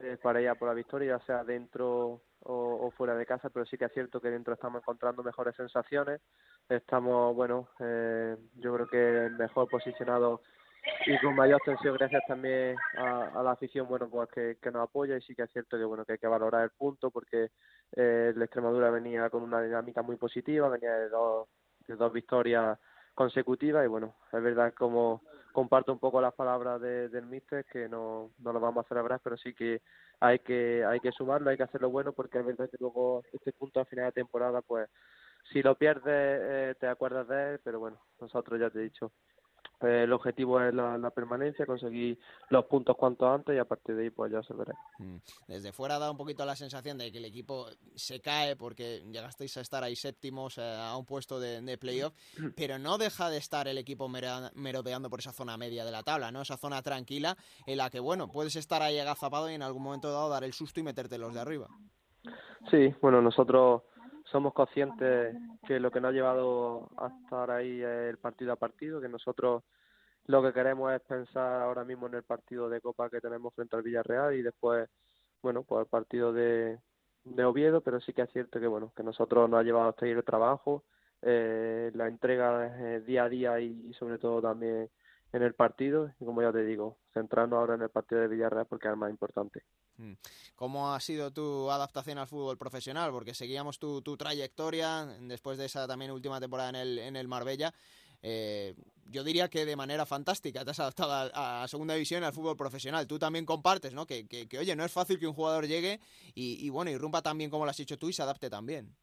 eh, para ir a por la victoria, ya sea dentro o, o, fuera de casa, pero sí que es cierto que dentro estamos encontrando mejores sensaciones, estamos, bueno, eh, yo creo que mejor posicionados y con mayor tensión gracias también a, la afición bueno pues que, nos apoya y sí que es cierto que bueno que hay que valorar el punto porque eh, la Extremadura venía con una dinámica muy positiva venía de dos de dos victorias consecutivas y bueno es verdad como comparto un poco las palabras del míster que no, no lo vamos a celebrar pero sí que hay que hay que sumarlo hay que hacerlo bueno porque es verdad que luego este punto a final de temporada pues si lo pierdes eh, te acuerdas de él pero bueno nosotros ya te he dicho pues el objetivo es la, permanencia, conseguir los puntos cuanto antes y a partir de ahí pues ya se verá. Mm. Desde fuera da un poquito la sensación de que el equipo se cae porque llegasteis a estar ahí séptimos eh, a un puesto de, de, playoff, pero no deja de estar el equipo merodeando por esa zona media de la tabla, ¿no? Esa zona tranquila en la que, bueno, puedes estar ahí agazapado y en algún momento dado dar el susto y meterte los de arriba. Sí, bueno, nosotros somos conscientes que lo que nos ha llevado a estar ahí es el partido a partido, que nosotros lo que queremos es pensar ahora mismo en el partido de Copa que tenemos frente al Villarreal y después, bueno, pues el partido de, de Oviedo, pero sí que es cierto que, bueno, que nosotros nos ha llevado hasta ahí el trabajo, eh, la entrega día a día y, sobre todo también en el partido y como ya te digo, centrarnos ahora en el partido de Villarreal porque es el más importante. Mm. ¿Cómo ha sido tu adaptación al fútbol profesional? Porque seguíamos tu, tu trayectoria después de esa también última temporada en el, en el Marbella. Eh, yo diría que de manera fantástica te has adaptado a, a, segunda división al fútbol profesional. Tú también compartes, ¿no? Que, que, oye, no es fácil que un jugador llegue y, y bueno, irrumpa tan bien como lo has hecho tú y se adapte también.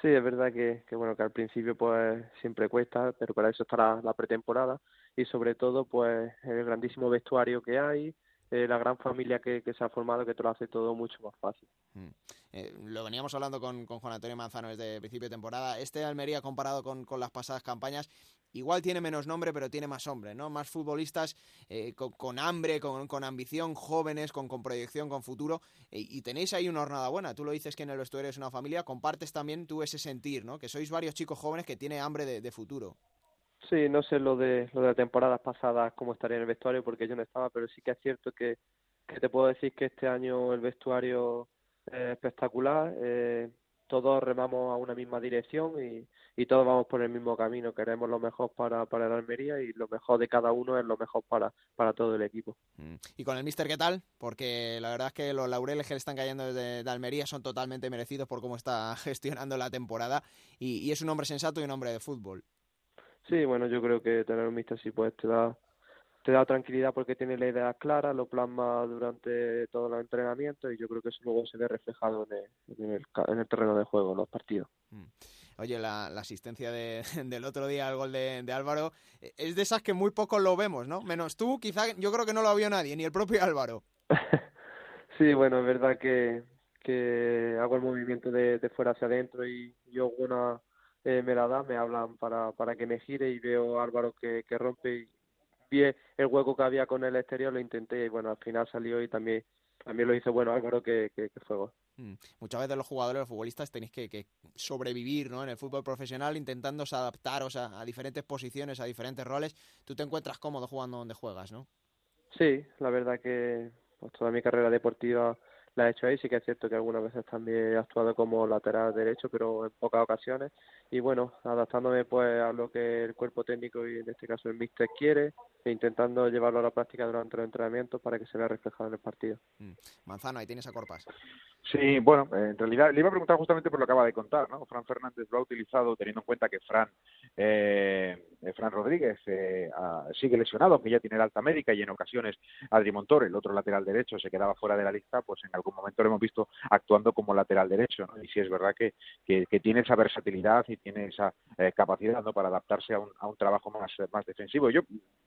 Sí, es verdad que, que bueno que al principio pues siempre cuesta, pero para eso estará la pretemporada y sobre todo pues el grandísimo vestuario que hay, eh, la gran familia que, se ha formado que te lo hace todo mucho más fácil. Mm. Eh, lo veníamos hablando con, con, Juan Antonio Manzano desde principio de temporada. Este Almería comparado con, con, las pasadas campañas, igual tiene menos nombre, pero tiene más hombre, ¿no? Más futbolistas eh, con, hambre, con, ambición, jóvenes, con, proyección, con futuro. y tenéis ahí una jornada buena. Tú lo dices que en el vestuario es una familia. Compartes también tú ese sentir, ¿no? Que sois varios chicos jóvenes que tienen hambre de futuro. Sí, no sé lo de lo de temporadas pasadas cómo estaría en el vestuario porque yo no estaba, pero sí que es cierto que, te puedo decir que este año el vestuario es espectacular. Eh, todos remamos a una misma dirección y, y todos vamos por el mismo camino. Queremos lo mejor para, para el Almería y lo mejor de cada uno es lo mejor para, para todo el equipo. Mm. ¿Y con el Mister qué tal? Porque la verdad es que los laureles que le están cayendo de, Almería son totalmente merecidos por cómo está gestionando la temporada y es un hombre sensato y un hombre de fútbol. Sí, bueno, yo creo que tener un mister así pues te da te da tranquilidad porque tiene la idea clara, lo plasma durante todo el entrenamiento y yo creo que eso luego se ve reflejado en el, en el, terreno de juego, en los partidos. Mm. Oye, la, asistencia de, del otro día al gol de, de, Álvaro eh, es de esas que muy pocos lo vemos, ¿no? Menos tú, quizá yo creo que no lo vio nadie, ni el propio Álvaro. sí, bueno, es verdad que, que hago el movimiento de, de fuera hacia adentro y yo una eh, me la da, me hablan para, para que me gire y veo a Álvaro que, que rompe y vi el hueco que había con el exterior, lo intenté y bueno, al final salió y también también lo hizo bueno Álvaro que, que, fue gol. Mm. Muchas veces los jugadores, los futbolistas tenéis que, que, sobrevivir ¿no? en el fútbol profesional intentándose adaptaros a, a, diferentes posiciones, a diferentes roles. Tú te encuentras cómodo jugando donde juegas, ¿no? Sí, la verdad que pues, toda mi carrera deportiva la he hecho ahí. Sí que es cierto que algunas veces también he actuado como lateral derecho, pero en pocas ocasiones. Y bueno, adaptándome pues a lo que el cuerpo técnico y en este caso el míster quiere e intentando llevarlo a la práctica durante los entrenamientos para que se vea reflejado en el partido. Mm. Manzano, ahí tienes a Corpas. Sí, bueno, en realidad le iba a preguntar justamente por lo que acaba de contar, ¿no? Fran Fernández lo ha utilizado teniendo en cuenta que Fran, eh, Fran Rodríguez eh, sigue lesionado, que ya tiene la alta médica y en ocasiones Adri Montor, el otro lateral derecho, se quedaba fuera de la lista, pues en algún momento lo hemos visto actuando como lateral derecho, ¿no? Y sí es verdad que, que, tiene esa versatilidad y tiene esa eh, capacidad, ¿no? Para adaptarse a un, a un trabajo más, más defensivo. Yo,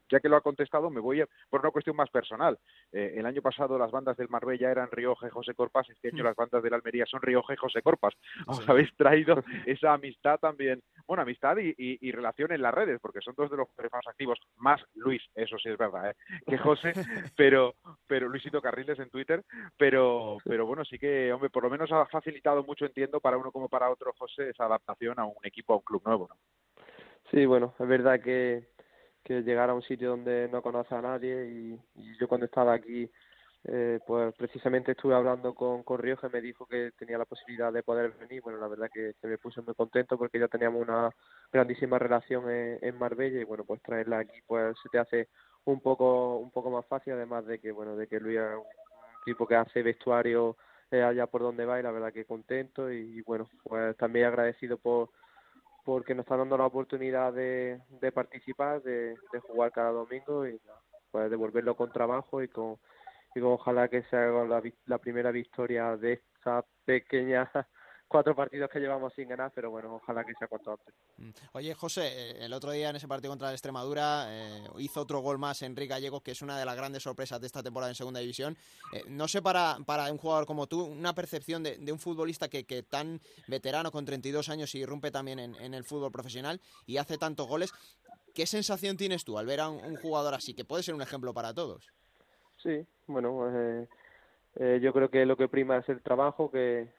ya que lo ha contestado, me voy a, por una cuestión más personal. Eh, el año pasado las bandas del Marbella eran Rioja y José Corpas, este año las bandas de la Almería son Rioja y José Corpas. Os habéis traído esa amistad también, bueno, amistad y, y, relación en las redes, porque son dos de los más activos, más Luis, eso sí es verdad, ¿eh? que José, pero, pero Luisito Carriles en Twitter, pero, pero bueno, sí que, hombre, por lo menos ha facilitado mucho, entiendo, para uno como para otro, José, esa adaptación a un equipo, a un club nuevo, ¿no? Sí, bueno, es verdad que, que llegar a un sitio donde no conoce a nadie y, y yo cuando estaba aquí eh, pues precisamente estuve hablando con, con Rioja y me dijo que tenía la posibilidad de poder venir. Bueno, la verdad que, me puse muy contento porque ya teníamos una grandísima relación en, Marbella y bueno, pues traerla aquí pues se te hace un poco un poco más fácil además de que bueno de que Luis es un tipo que hace vestuario eh, allá por donde va y la verdad que contento y, bueno pues también agradecido por porque nos está dando la oportunidad de, de participar de, de jugar cada domingo y pues devolverlo con trabajo y con y ojalá que sea la, la primera victoria de esta pequeña cuatro partidos que llevamos sin ganar, pero bueno, ojalá que sea cuanto antes. Mm. Oye, José, eh, el otro día en ese partido contra la Extremadura eh, hizo otro gol más Enrique Gallegos, que es una de las grandes sorpresas de esta temporada en Segunda División. Eh, no sé para, para un jugador como tú, una percepción de, un futbolista que, que, tan veterano con 32 años y irrumpe también en, el fútbol profesional y hace tantos goles, ¿qué sensación tienes tú al ver a un, jugador así, que puede ser un ejemplo para todos? Sí, bueno, pues, yo creo que lo que prima es el trabajo, que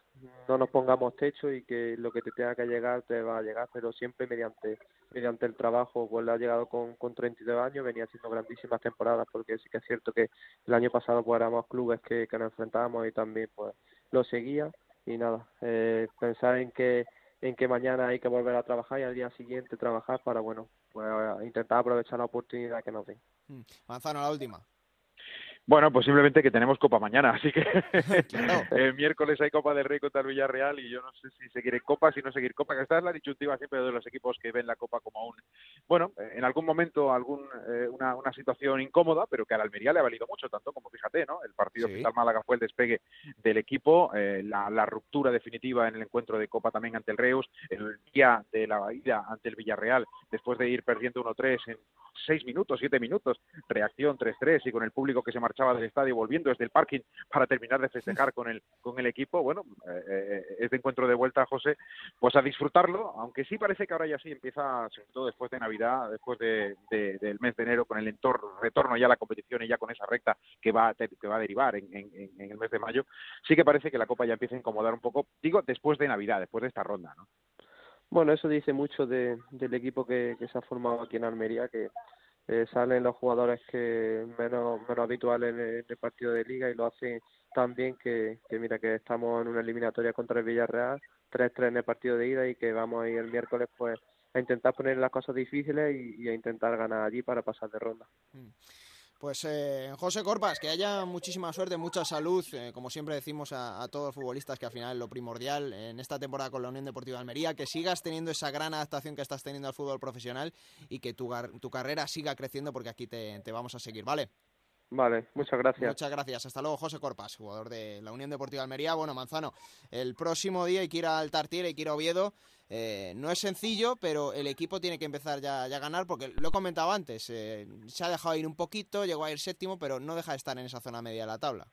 no nos pongamos techo y que lo que te tenga que llegar te va a llegar, pero siempre mediante mediante el trabajo, pues ha llegado con, con 32 años, venía haciendo grandísimas temporadas, porque sí que es cierto que el año pasado pues éramos clubes que, que nos enfrentábamos y también pues lo seguía y nada, eh, pensar en que en que mañana hay que volver a trabajar y al día siguiente trabajar para bueno pues intentar aprovechar la oportunidad que nos den. Mm. Manzano, la última. Bueno, pues simplemente que tenemos Copa mañana, así que el miércoles hay Copa del Rey contra el Villarreal y yo no sé si seguir Copa, si no seguir Copa, que esta es la disyuntiva siempre de los equipos que ven la Copa como un, bueno, en algún momento algún eh, una, una, situación incómoda, pero que a la Almería le ha valido mucho, tanto como fíjate, ¿no? El partido sí. final Málaga fue el despegue del equipo, eh, la, la, ruptura definitiva en el encuentro de Copa también ante el Reus, el día de la ida ante el Villarreal, después de ir perdiendo 1-3 en seis minutos, siete minutos, reacción 3-3 y con el público que se marchaba del estadio volviendo desde el parking para terminar de festejar con el, con el equipo. Bueno, eh, este encuentro de vuelta, José, pues a disfrutarlo, aunque sí parece que ahora ya sí empieza, sobre todo después de Navidad, después de, del mes de enero, con el entorno, retorno ya a la competición y ya con esa recta que va, que va a derivar en, en, en el mes de mayo, sí que parece que la Copa ya empieza a incomodar un poco, digo, después de Navidad, después de esta ronda, ¿no? Bueno, eso dice mucho de, del equipo que, que se ha formado aquí en Almería, que eh, salen los jugadores que menos, menos habituales en el, partido de liga y lo hacen tan bien que, que mira que estamos en una eliminatoria contra el Villarreal, 3-3 en el partido de ida y que vamos a ir el miércoles pues a intentar poner las cosas difíciles y, a intentar ganar allí para pasar de ronda. Mm. Pues eh, José Corpas, que haya muchísima suerte, mucha salud, eh, como siempre decimos a, todos los futbolistas, que al final lo primordial en esta temporada con la Unión Deportiva de Almería, que sigas teniendo esa gran adaptación que estás teniendo al fútbol profesional y que tu, tu carrera siga creciendo porque aquí te, te vamos a seguir, ¿vale? Vale, muchas gracias. Muchas gracias. Hasta luego, José Corpas, jugador de la Unión Deportiva de Almería. Bueno, Manzano, el próximo día hay que ir al Tartiere, hay que ir a Oviedo. Eh, no es sencillo, pero el equipo tiene que empezar ya, ya a ganar, porque lo he comentado antes, eh, se ha dejado ir un poquito, llegó a ir séptimo, pero no deja de estar en esa zona media de la tabla.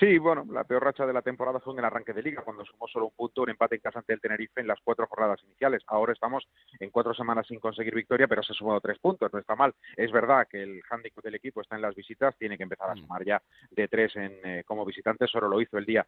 Sí, bueno, la peor racha de la temporada fue en el arranque de liga, cuando sumó solo un punto, un empate en casa ante el Tenerife en las cuatro jornadas iniciales. Ahora estamos en cuatro semanas sin conseguir victoria, pero se ha sumado tres puntos, no está mal. Es verdad que el handicap del equipo está en las visitas, tiene que empezar a sumar ya de tres en, eh, como visitante, solo lo hizo el día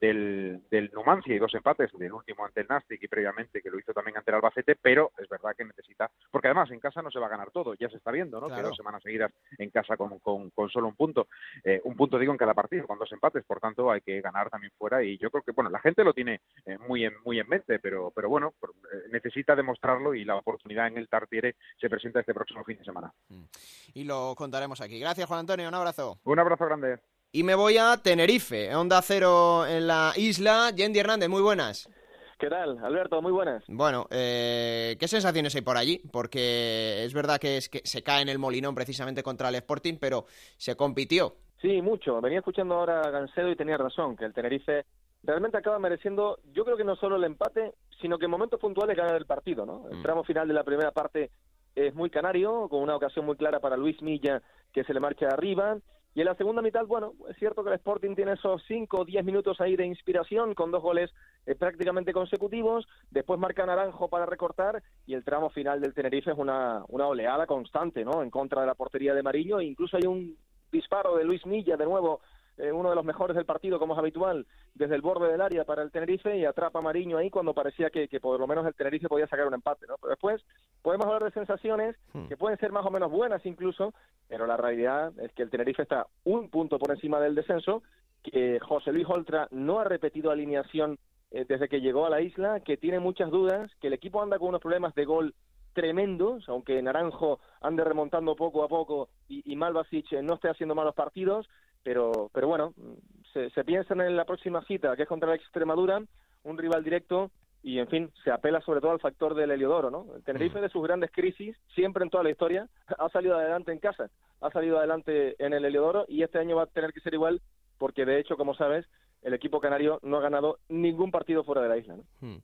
del, del Numancia y dos empates, del último ante el Nastic y previamente que lo hizo también ante el Albacete, pero es verdad que necesita, porque además en casa no se va a ganar todo, ya se está viendo, ¿no? Claro. Que dos semanas seguidas en casa con, con, con solo un punto, eh, un punto digo en cada partido, con dos empates, por tanto hay que ganar también fuera y yo creo que bueno la gente lo tiene eh, muy en muy en mente pero pero bueno por, eh, necesita demostrarlo y la oportunidad en el Tartiere se presenta este próximo fin de semana y lo contaremos aquí gracias Juan Antonio un abrazo un abrazo grande y me voy a Tenerife onda cero en la isla Yendi Hernández muy buenas ¿Qué tal, Alberto? Muy buenas. Bueno, eh, ¿qué sensaciones hay por allí? Porque es verdad que, es que se cae en el Molinón precisamente contra el Sporting, pero se compitió. Sí, mucho. Venía escuchando ahora a Gancedo y tenía razón, que el Tenerife realmente acaba mereciendo, yo creo que no solo el empate, sino que en momentos puntuales ganar el partido, ¿no? El tramo final de la primera parte es muy canario, con una ocasión muy clara para Luis Milla, que se le marcha arriba, y en la segunda mitad, bueno, es cierto que el Sporting tiene esos 5 o 10 minutos ahí de inspiración con dos goles eh, prácticamente consecutivos. Después marca Naranjo para recortar y el tramo final del Tenerife es una, una oleada constante, ¿no? En contra de la portería de Marillo. E incluso hay un disparo de Luis Milla, de nuevo eh, uno de los mejores del partido, como es habitual, desde el borde del área para el Tenerife y atrapa a Mariño ahí cuando parecía que, que, por lo menos el Tenerife podía sacar un empate, ¿no? Pero después podemos hablar de sensaciones que pueden ser más o menos buenas incluso, pero la realidad es que el Tenerife está un punto por encima del descenso, que José Luis Oltra no ha repetido alineación eh, desde que llegó a la isla, que tiene muchas dudas, que el equipo anda con unos problemas de gol tremendos, aunque Naranjo ande remontando poco a poco y, y Malvasic no esté haciendo malos partidos, pero, pero bueno, se, se piensa en la próxima cita, que es contra la Extremadura, un rival directo, y en fin, se apela sobre todo al factor del Heliodoro, ¿no? El Tenerife de sus grandes crisis, siempre en toda la historia, ha salido adelante en casa, ha salido adelante en el Heliodoro y este año va a tener que ser igual porque de hecho, como sabes, el equipo canario no ha ganado ningún partido fuera de la isla. ¿no? Hmm.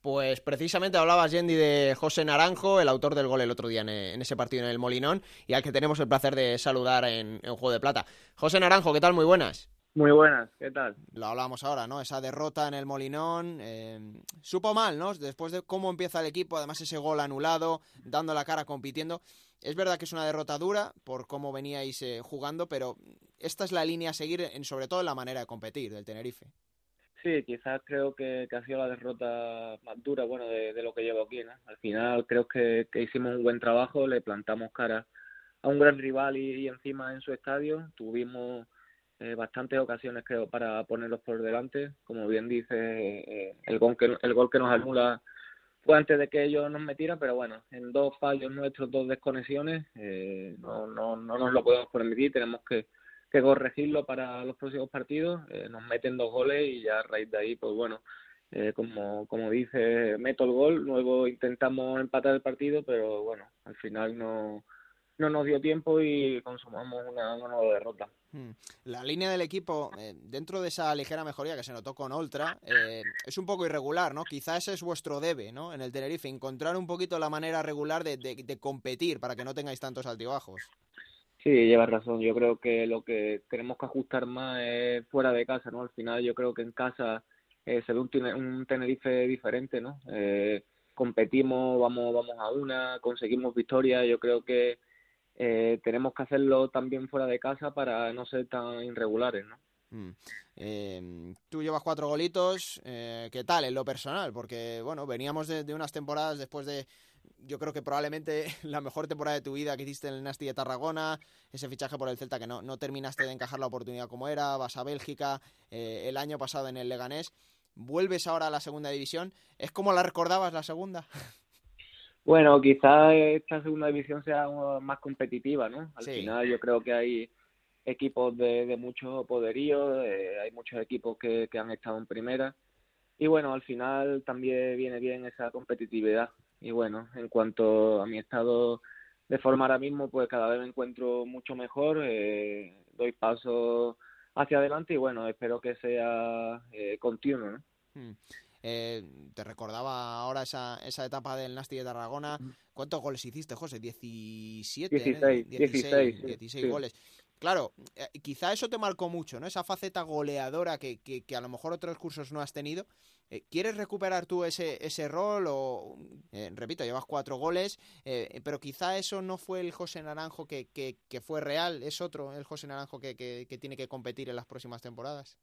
Pues precisamente hablabas, Yendi, de José Naranjo, el autor del gol el otro día en, en, ese partido en el Molinón, y al que tenemos el placer de saludar en, en Juego de Plata. José Naranjo, ¿qué tal? Muy buenas. Muy buenas, ¿qué tal? Lo hablábamos ahora, ¿no? Esa derrota en el Molinón. Eh, supo mal, ¿no? Después de cómo empieza el equipo, además ese gol anulado, dando la cara, compitiendo. Es verdad que es una derrota dura por cómo veníais eh, jugando, pero esta es la línea a seguir, en, sobre todo en la manera de competir del Tenerife. Sí, quizás creo que, ha sido la derrota más dura, bueno, de, de lo que llevo aquí, ¿no? Al final creo que, hicimos un buen trabajo, le plantamos cara a un gran rival y, y encima en su estadio tuvimos eh, bastantes ocasiones creo para ponerlos por delante como bien dice eh, el gol que el gol que nos anula fue antes de que ellos nos metieran pero bueno en dos fallos nuestros dos desconexiones eh, no, no no nos lo podemos permitir tenemos que que corregirlo para los próximos partidos eh, nos meten dos goles y ya a raíz de ahí pues bueno eh, como como dice meto el gol luego intentamos empatar el partido pero bueno al final no no nos dio tiempo y consumamos una, una nueva derrota. Hmm. La línea del equipo, eh, dentro de esa ligera mejoría que se notó con Oltra, eh, es un poco irregular, ¿no? Quizá ese es vuestro debe, ¿no? En el Tenerife, encontrar un poquito la manera regular de, de, de competir para que no tengáis tantos altibajos. Sí, llevas razón. Yo creo que lo que tenemos que ajustar más es fuera de casa, ¿no? Al final yo creo que en casa eh, se ve un, un Tenerife diferente, ¿no? Eh, competimos, vamos, vamos a una, conseguimos victoria. Yo creo que eh, tenemos que hacerlo también fuera de casa para no ser tan irregulares, ¿no? Eh, tú llevas cuatro golitos, eh, ¿qué tal en lo personal? Porque, bueno, veníamos de, de, unas temporadas después de, yo creo que probablemente la mejor temporada de tu vida que hiciste en el Nasti de Tarragona, ese fichaje por el Celta que no, no terminaste de encajar la oportunidad como era, vas a Bélgica, eh, el año pasado en el Leganés, vuelves ahora a la segunda división, ¿es como la recordabas la segunda? Bueno, quizás esta segunda división sea más competitiva, ¿no? Al sí. final yo creo que hay equipos de, de mucho poderío, eh, hay muchos equipos que, que han estado en primera y bueno, al final también viene bien esa competitividad y bueno, en cuanto a mi estado de forma ahora mismo, pues cada vez me encuentro mucho mejor, eh, doy pasos hacia adelante y bueno, espero que sea eh, continuo, ¿no? Eh, te recordaba ahora esa, esa etapa del Nasti de Tarragona. ¿Cuántos goles hiciste, José? 17, 16, ¿eh? 16, 16, sí, 16 sí. goles. Claro, eh, quizá eso te marcó mucho, ¿no? Esa faceta goleadora que, que, que a lo mejor otros cursos no has tenido. Eh, ¿Quieres recuperar tú ese, ese rol? O, eh, repito, llevas cuatro goles, eh, pero quizá eso no fue el José Naranjo que, que, que fue real, es otro el José Naranjo que, que, que tiene que competir en las próximas temporadas.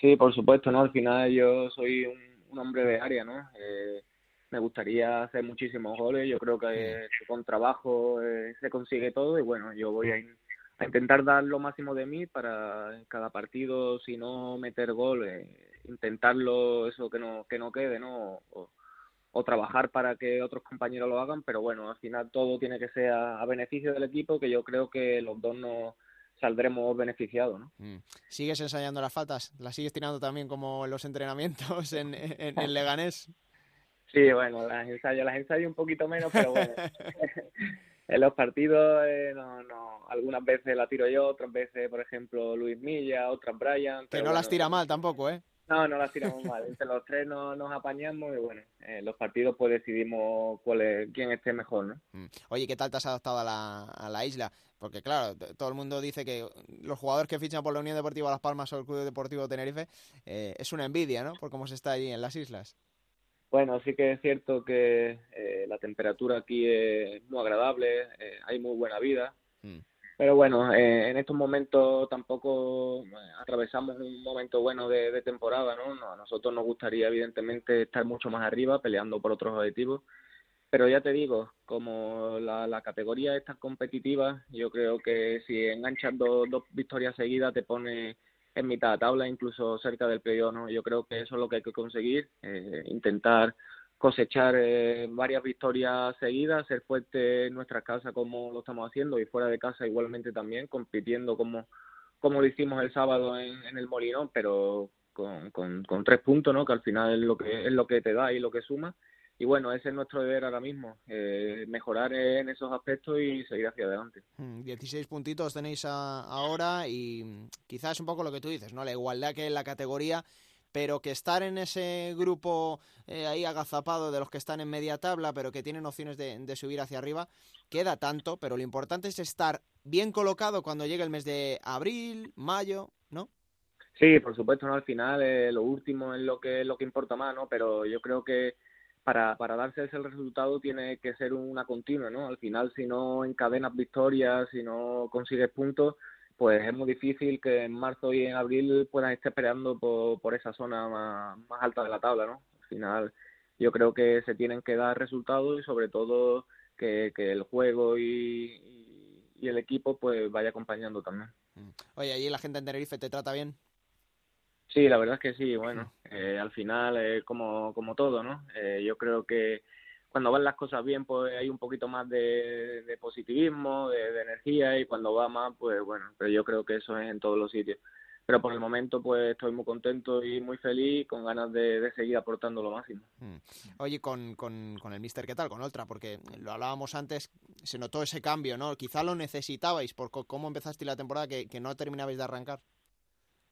Sí, por supuesto, ¿no? Al final yo soy un, un hombre de área, ¿no? Eh, me gustaría hacer muchísimos goles, yo creo que eh, con trabajo eh, se consigue todo y bueno, yo voy a, in a, intentar dar lo máximo de mí para cada partido, si no meter gol, eh, intentarlo, eso que no, que no quede, ¿no? O, o, trabajar para que otros compañeros lo hagan, pero bueno, al final todo tiene que ser a, a beneficio del equipo, que yo creo que los dos no saldremos beneficiados, ¿no? Mm. ¿Sigues ensayando las faltas? ¿Las sigues tirando también como en los entrenamientos en, en, en Leganés? Sí, bueno, las ensayo, las ensayo un poquito menos, pero bueno. en los partidos, eh, no, no, algunas veces la tiro yo, otras veces, por ejemplo, Luis Milla, otras Brian. Que no bueno, las tira mal tampoco, ¿eh? No, no las tiramos mal. Entre los tres no, nos apañamos y bueno, en los partidos pues decidimos cuál es, quién esté mejor, ¿no? Mm. Oye, ¿qué tal te has adaptado a la, a la isla? Porque claro, todo el mundo dice que los jugadores que fichan por la Unión Deportiva Las Palmas o el Club Deportivo Tenerife eh, es una envidia, ¿no? Por cómo se está allí en las islas. Bueno, sí que es cierto que eh, la temperatura aquí es muy agradable, eh, hay muy buena vida, mm. Pero bueno, eh, en estos momentos tampoco eh, atravesamos un momento bueno de, temporada, ¿no? ¿no? A nosotros nos gustaría evidentemente estar mucho más arriba, peleando por otros objetivos, pero ya te digo, como la, la categoría es tan competitiva, yo creo que si enganchas dos, dos victorias seguidas te pone en mitad de tabla, incluso cerca del playoff, ¿no? Yo creo que eso es lo que hay que conseguir, eh, intentar cosechar eh, varias victorias seguidas, ser fuerte en nuestra casa como lo estamos haciendo y fuera de casa igualmente también, compitiendo como, como lo hicimos el sábado en, el Molinón, pero con, con, tres puntos, ¿no? que al final es lo que, es lo que te da y lo que suma. Y bueno, ese es nuestro deber ahora mismo, eh, mejorar en esos aspectos y seguir hacia adelante. 16 mm, puntitos tenéis ahora y quizás un poco lo que tú dices, ¿no? La igualdad que en la categoría pero que estar en ese grupo eh, ahí agazapado de los que están en media tabla, pero que tienen opciones de, subir hacia arriba, queda tanto, pero lo importante es estar bien colocado cuando llegue el mes de abril, mayo, ¿no? Sí, por supuesto, ¿no? Al final eh, lo último es lo que, lo que importa más, ¿no? Pero yo creo que para, para darse ese resultado tiene que ser una continua, ¿no? Al final, si no encadenas victorias, si no consigues puntos, pues es muy difícil que en marzo y en abril puedan estar peleando por, por esa zona más, más alta de la tabla, ¿no? Al final yo creo que se tienen que dar resultados y sobre todo que, que el juego y, y, el equipo pues vaya acompañando también. Mm. Oye, ¿allí la gente en Tenerife te trata bien? Sí, la verdad es que sí, bueno, eh, al final es como, como todo, ¿no? Eh, yo creo que cuando van las cosas bien, pues hay un poquito más de, positivismo, de, energía, y cuando va más, pues bueno, pero yo creo que eso es en todos los sitios. Pero por el momento, pues estoy muy contento y muy feliz, con ganas de, seguir aportando lo máximo. Mm. Oye, con, con, con el Mister, ¿qué tal? Con Ultra, porque lo hablábamos antes, se notó ese cambio, ¿no? Quizá lo necesitabais por cómo empezaste la temporada que, que no terminabais de arrancar.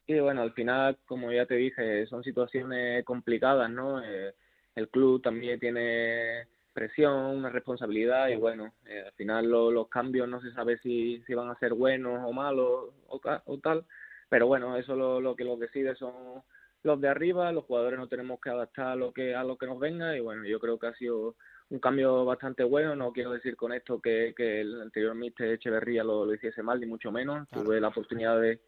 Sí, bueno, al final, como ya te dije, son situaciones complicadas, ¿no? Eh, el club también tiene presión, una responsabilidad y bueno, eh, al final los cambios no se sabe si, si van a ser buenos o malos o, o tal, pero bueno, eso lo, lo que lo decide son los de arriba, los jugadores no tenemos que adaptar a lo que a lo que nos venga y bueno, yo creo que ha sido un cambio bastante bueno, no quiero decir con esto que, que el anterior mister Echeverría lo, lo hiciese mal ni mucho menos, tuve la oportunidad de,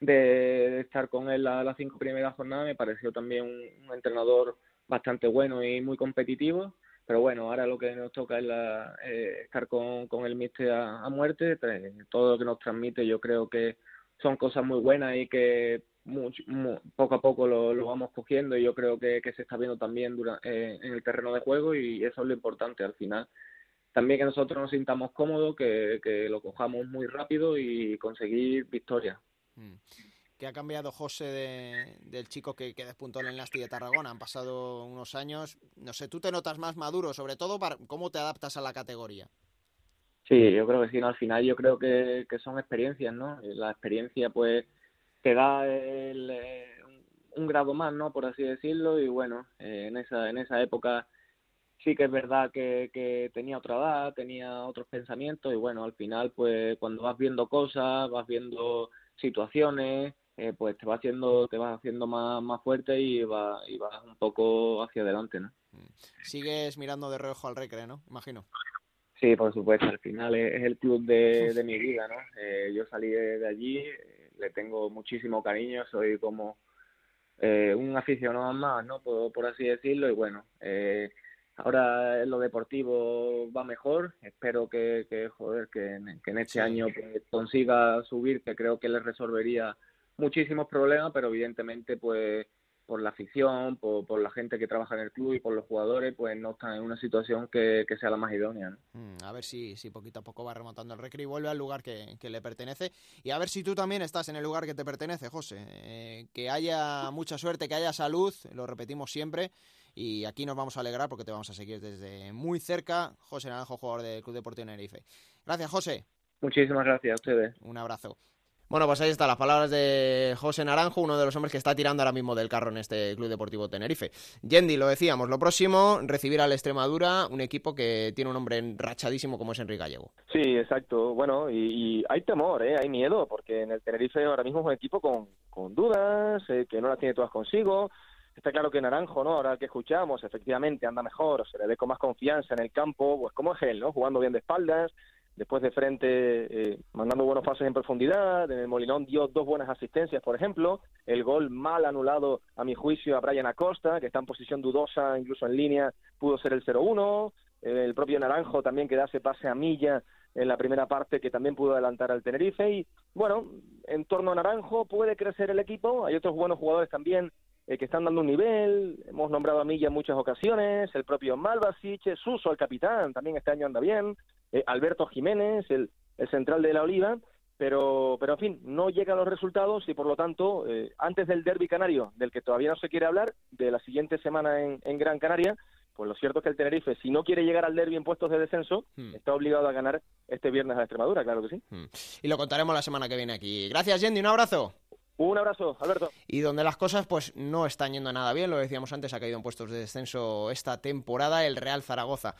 de, estar con él las cinco primeras jornadas, me pareció también un entrenador bastante bueno y muy competitivo. Pero bueno, ahora lo que nos toca es la, eh, estar con, con el Mister a, muerte. Todo lo que nos transmite yo creo que son cosas muy buenas y que poco a poco lo, vamos cogiendo y yo creo que, se está viendo también eh, en el terreno de juego y eso es lo importante al final. También que nosotros nos sintamos cómodos, que, que lo cojamos muy rápido y conseguir victorias. Mm. ¿Qué ha cambiado José del chico que, que, despuntó en el Nasti de Tarragona? Han pasado unos años. No sé, ¿tú te notas más maduro, sobre todo para cómo te adaptas a la categoría? Sí, yo creo que sí, al final yo creo que, son experiencias, ¿no? La experiencia pues te da eh, un grado más, ¿no? Por así decirlo, y bueno, eh, en, esa, en esa época sí que es verdad que, que tenía otra edad, tenía otros pensamientos, y bueno, al final pues cuando vas viendo cosas, vas viendo situaciones, eh, pues te va haciendo, te vas haciendo más, más fuerte y, va, y vas un poco hacia adelante, ¿no? Mm. Sigues mirando de reojo al Recre, ¿no? Imagino. Sí, por supuesto, al final es, el club de, de, mi vida, ¿no? Eh, yo salí de, allí, eh, le tengo muchísimo cariño, soy como un aficionado más, ¿no? Por, por así decirlo, y bueno, ahora en lo deportivo va mejor, espero que, que joder, que en, que en este año pues, consiga subir, que creo que le resolvería muchísimos problemas, pero evidentemente pues por la afición, por, por, la gente que trabaja en el club y por los jugadores, pues no están en una situación que, que sea la más idónea. Mm, a ver si, si poquito a poco va remontando el Recre y vuelve al lugar que, que, le pertenece. Y a ver si tú también estás en el lugar que te pertenece, José. Eh, que haya mucha suerte, que haya salud, lo repetimos siempre. Y aquí nos vamos a alegrar porque te vamos a seguir desde muy cerca. José Naranjo, jugador del Club Deportivo Tenerife. Gracias, José. Muchísimas gracias a ustedes. Un abrazo. Bueno, pues ahí están las palabras de José Naranjo, uno de los hombres que está tirando ahora mismo del carro en este Club Deportivo Tenerife. Yendi, lo decíamos, lo próximo, recibir al Extremadura, un equipo que tiene un hombre rachadísimo como es Enrique Gallego. Sí, exacto. Bueno, y, hay temor, ¿eh? hay miedo, porque en el Tenerife ahora mismo es un equipo con, con dudas, eh, que no las tiene todas consigo. Está claro que Naranjo, ¿no? Ahora que escuchamos, efectivamente anda mejor, se le ve con más confianza en el campo, pues como es él, ¿no? Jugando bien de espaldas, después de frente eh, mandando buenos pases en profundidad, en el Molinón dio dos buenas asistencias, por ejemplo, el gol mal anulado a mi juicio a Brian Acosta, que está en posición dudosa, incluso en línea, pudo ser el 0-1, el propio Naranjo también que da ese pase a Milla en la primera parte que también pudo adelantar al Tenerife. Y bueno, en torno a Naranjo puede crecer el equipo, hay otros buenos jugadores también eh, que están dando un nivel, hemos nombrado a Milla en muchas ocasiones, el propio Malvasic, Suso, el capitán, también este año anda bien, eh, Alberto Jiménez, el, el central de la Oliva, pero, pero en fin, no llegan los resultados y por lo tanto, eh, antes del derby canario, del que todavía no se quiere hablar, de la siguiente semana en, en Gran Canaria, pues lo cierto es que el Tenerife, si no quiere llegar al derby en puestos de descenso, Hmm. está obligado a ganar este viernes a la Extremadura, claro que sí. Y lo contaremos la semana que viene aquí. Gracias, Yendi, un abrazo. Un abrazo, Alberto. Y donde las cosas pues no están yendo nada bien, lo decíamos antes, ha caído en puestos de descenso esta temporada el Real Zaragoza.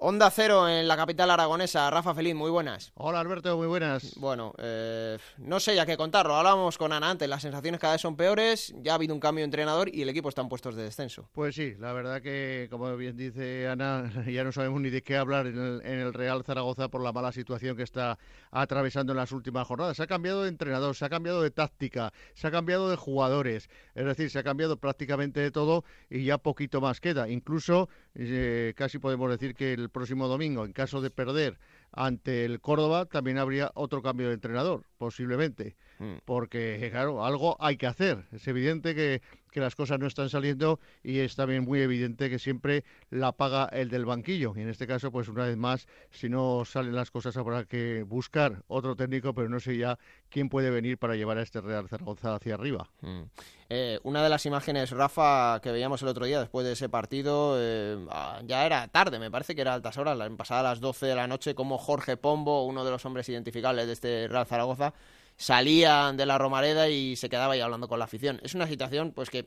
Onda Cero en la capital aragonesa. Rafa Feliz, muy buenas. Hola Alberto, muy buenas. Bueno, eh, no sé ya qué contarlo. Hablábamos con Ana antes, las sensaciones cada vez son peores, ya ha habido un cambio de entrenador y el equipo está en puestos de descenso. Pues sí, la verdad que, como bien dice Ana, ya no sabemos ni de qué hablar en el, en el Real Zaragoza por la mala situación que está atravesando en las últimas jornadas. Se ha cambiado de entrenador, se ha cambiado de táctica, se ha cambiado de jugadores, es decir, se ha cambiado prácticamente de todo y ya poquito más queda. Incluso eh, casi podemos decir que el próximo domingo, en caso de perder ante el Córdoba, también habría otro cambio de entrenador, posiblemente. Porque, claro, algo hay que hacer. Es evidente que, que las cosas no están saliendo y es también muy evidente que siempre la paga el del banquillo. Y en este caso, pues una vez más, si no salen las cosas, habrá que buscar otro técnico, pero no sé ya quién puede venir para llevar a este Real Zaragoza hacia arriba. Mm. Eh, una de las imágenes, Rafa, que veíamos el otro día después de ese partido, eh, ah, ya era tarde, me parece que era altas horas, pasadas las 12 de la noche, como Jorge Pombo, uno de los hombres identificables de este Real Zaragoza, salía de la Romareda y se quedaba ahí hablando con la afición. Es una situación pues que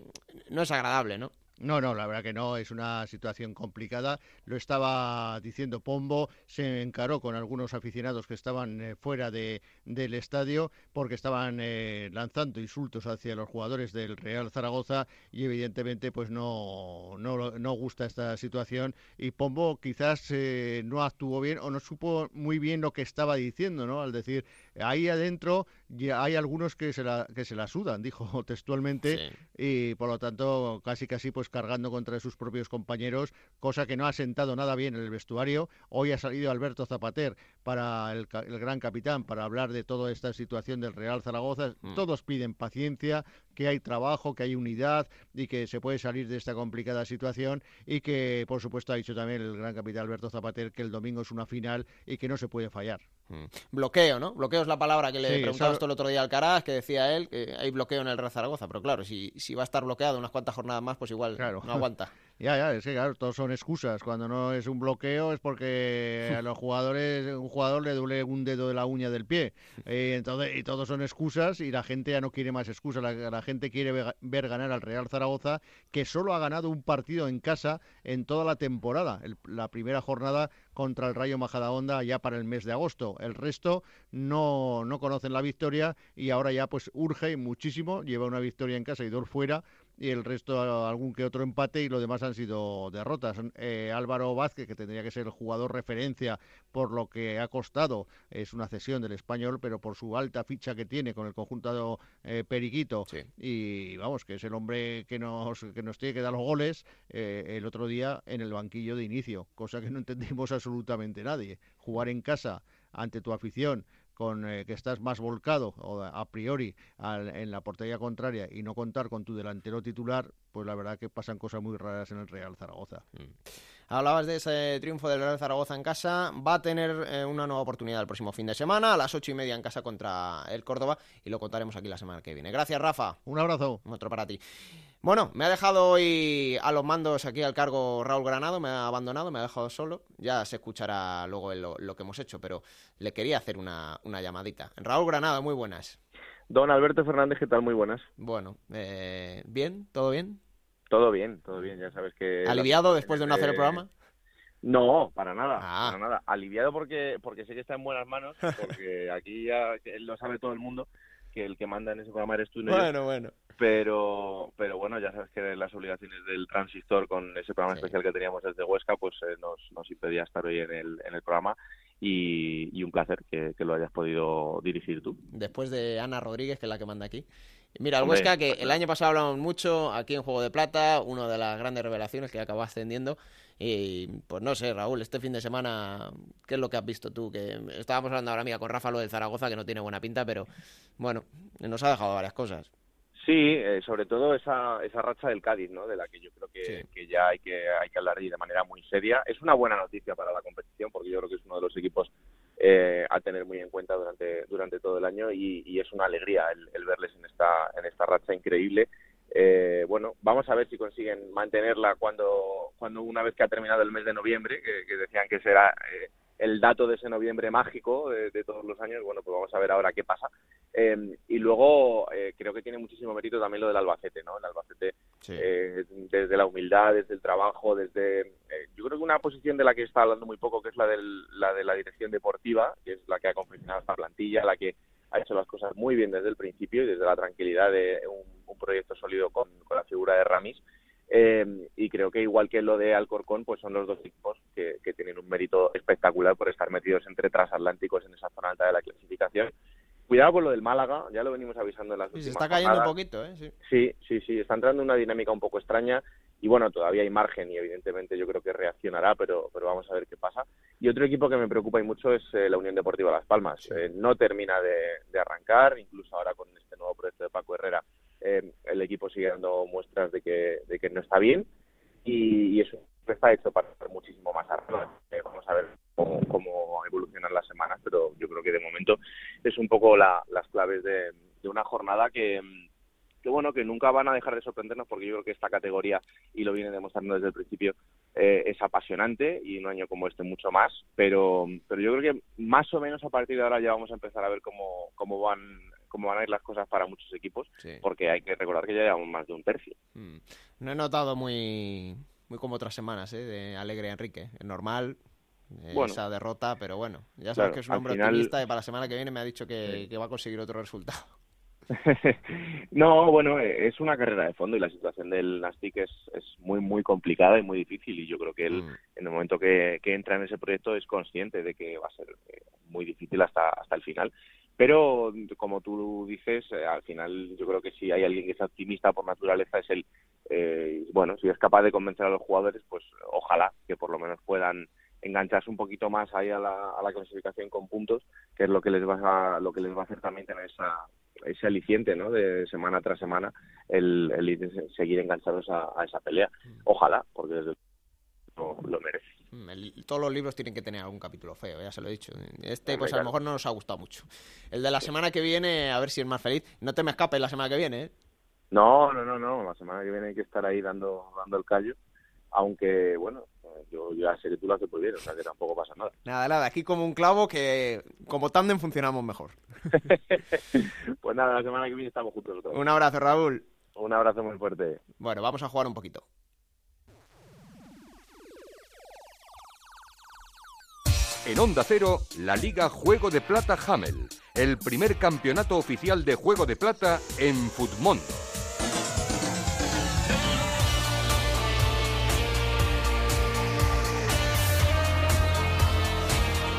no es agradable, ¿no? No, no, la verdad que no, es una situación complicada. Lo estaba diciendo Pombo, se encaró con algunos aficionados que estaban eh, fuera de, del estadio porque estaban eh, lanzando insultos hacia los jugadores del Real Zaragoza y evidentemente pues no, no, no gusta esta situación y Pombo quizás eh, no actuó bien o no supo muy bien lo que estaba diciendo, ¿no? Al decir, ahí adentro ya hay algunos que se la, que se la sudan, dijo textualmente, y por lo tanto casi casi pues cargando contra sus propios compañeros, cosa que no ha sentado nada bien en el vestuario. Hoy ha salido Alberto Zapater para el, el gran capitán para hablar de toda esta situación del Real Zaragoza. Mm. Todos piden paciencia, que hay trabajo, que hay unidad y que se puede salir de esta complicada situación y que por supuesto ha dicho también el gran capitán Alberto Zapater que el domingo es una final y que no se puede fallar. Bloqueo, ¿no? Bloqueo es la palabra que le Sí, tú el otro día al Caraz, que decía él que hay bloqueo en el Real Zaragoza, pero claro, si, si va a estar bloqueado unas cuantas jornadas más, pues igual no aguanta. Ya, ya, es que claro, todos son excusas. Cuando no es un bloqueo es porque a los jugadores, un jugador le duele un dedo de la uña del pie. Eh, entonces, y todos son excusas y la gente ya no quiere más excusas. La, la gente quiere ve- ver ganar al Real Zaragoza, que solo ha ganado un partido en casa en toda la temporada. El- la primera jornada contra el Rayo Majadahonda ya para el mes de agosto. El resto no, no conocen la victoria y ahora ya pues urge muchísimo. Lleva una victoria en casa y dos fuera y el resto algún que otro empate y lo demás han sido derrotas. Eh, Álvaro Vázquez, que tendría que ser el jugador referencia por lo que ha costado, es una cesión del español, pero por su alta ficha que tiene con el conjunto eh, Periquito y vamos, que es el hombre que nos, que nos tiene que dar los goles eh, el otro día en el banquillo de inicio, cosa que no entendimos absolutamente nadie. Jugar en casa ante tu afición con eh, que estás más volcado o a priori al- en la portería contraria y no contar con tu delantero titular, pues la verdad que pasan cosas muy raras en el Real Zaragoza. Hablabas de ese triunfo del Real Zaragoza en casa. Va a tener eh, una nueva oportunidad el próximo fin de semana, a las ocho y media en casa contra el Córdoba, y lo contaremos aquí la semana que viene. Gracias, Rafa. Un abrazo. Otro para ti. Bueno, me ha dejado hoy a los mandos aquí al cargo Raúl Granado, me ha abandonado, me ha dejado solo. Ya se escuchará luego lo que hemos hecho, pero le quería hacer una, una llamadita. Raúl Granado, muy buenas. Don Alberto Fernández, ¿qué tal? Muy buenas. Bueno, eh, ¿bien? ¿Todo bien? Todo bien, todo bien, ya sabes que... ¿Aliviado después de no hacer el programa? No, para nada, Ah. para nada. Aliviado porque porque sé que está en buenas manos, porque aquí ya lo sabe todo el mundo que el que manda en ese programa eres tú no yo. Bueno, bueno. Pero pero bueno, ya sabes que las obligaciones del transistor con ese programa especial que teníamos desde Huesca, pues eh, nos, nos impedía estar hoy en el, en el programa y, y un placer que, que lo hayas podido dirigir tú. después de Ana Rodríguez, que es la que manda aquí. Mira, el Huesca, que pues el año pasado hablamos mucho, aquí en Juego de Plata, una de las grandes revelaciones que acabó ascendiendo. Y pues no sé, Raúl, este fin de semana, ¿qué es lo que has visto tú? Que estábamos hablando ahora, mira, con Rafa lo del Zaragoza, que no tiene buena pinta, pero bueno, nos ha dejado varias cosas. Sí, eh, sobre todo esa, esa racha del Cádiz, ¿no? De la que yo creo que, que ya hay que hay que hablar de manera muy seria. Es una buena noticia para la competición porque yo creo que es uno de los equipos eh, a tener muy en cuenta durante durante todo el año y, y es una alegría el, el, verles en esta en esta racha increíble. Eh, bueno, vamos a ver si consiguen mantenerla cuando cuando una vez que ha terminado el mes de noviembre, que, que decían que será eh, el dato de ese noviembre mágico de, de, todos los años. Bueno, pues vamos a ver ahora qué pasa. Eh, y luego eh, creo que tiene muchísimo mérito también lo del Albacete, ¿no? El Albacete, sí. eh, desde la humildad, desde el trabajo, desde. Eh, yo creo que una posición de la que está hablando muy poco, que es la, del, la de la dirección deportiva, que es la que ha confeccionado esta plantilla, la que ha hecho las cosas muy bien desde el principio y desde la tranquilidad de un, un proyecto sólido con, con la figura de Ramis. Eh, y creo que igual que lo de Alcorcón, pues son los dos equipos que, que, tienen un mérito espectacular por estar metidos entre transatlánticos en esa zona alta de la clasificación. Cuidado con lo del Málaga, ya lo venimos avisando en las sí, últimas Se está cayendo jornadas. un poquito, ¿eh? Sí. sí, sí, sí, está entrando en una dinámica un poco extraña y bueno, todavía hay margen y evidentemente yo creo que reaccionará, pero, pero vamos a ver qué pasa. Y otro equipo que me preocupa y mucho es eh, la Unión Deportiva Las Palmas. Sí. Eh, no termina de, de arrancar, incluso ahora con este nuevo proyecto de Paco Herrera, eh, el equipo sigue dando muestras de que, de que no está bien y, y eso está hecho para muchísimo más arriba. Eh, vamos a ver cómo, cómo, evolucionan las semanas, pero yo creo que de momento es un poco la, las claves de, de una jornada que, que, bueno, que nunca van a dejar de sorprendernos porque yo creo que esta categoría, y lo viene demostrando desde el principio, eh, es apasionante y un año como este mucho más, pero, pero yo creo que más o menos a partir de ahora ya vamos a empezar a ver cómo, cómo van cómo van a ir las cosas para muchos equipos, sí. porque hay que recordar que ya llevamos más de un tercio. Mm. No he notado muy muy como otras semanas, ¿eh? De Alegre Enrique. Es normal eh, bueno, esa derrota, pero bueno, ya sabes claro, que es un hombre final... optimista y para la semana que viene me ha dicho que, sí. que va a conseguir otro resultado. no, bueno, es una carrera de fondo y la situación del Nastic es, es muy, muy complicada y muy difícil y yo creo que él, mm. en el momento que, que, entra en ese proyecto, es consciente de que va a ser eh, muy difícil hasta, hasta el final. Pero, como tú dices, eh, al final yo creo que si hay alguien que es optimista por naturaleza es él. Eh, bueno, si es capaz de convencer a los jugadores, pues ojalá que por lo menos puedan engancharse un poquito más ahí a la, a la clasificación con puntos, que es lo que les va a, lo que les va a hacer también tener esa, ese aliciente, ¿no? De semana tras semana, el, el seguir enganchados a, a, esa pelea. Ojalá, porque desde lo, lo merece. El, todos los libros tienen que tener algún capítulo feo, ya se lo he dicho. Este, pues a lo mejor no nos ha gustado mucho. El de la semana que viene, a ver si es más feliz. No te me escapes la semana que viene, ¿eh? No, no, no, no. La semana que viene hay que estar ahí dando, dando el callo. Aunque, bueno, yo ya sé que tú lo haces muy bien, o sea que tampoco pasa nada. Nada, nada, aquí como un clavo que como tándem funcionamos mejor. pues nada, la semana que viene estamos juntos todos. Un abrazo, Raúl. Un abrazo muy fuerte. Bueno, vamos a jugar un poquito. En Onda Cero, la Liga Juego de Plata Hamel, el primer campeonato oficial de Juego de Plata en Futmundo.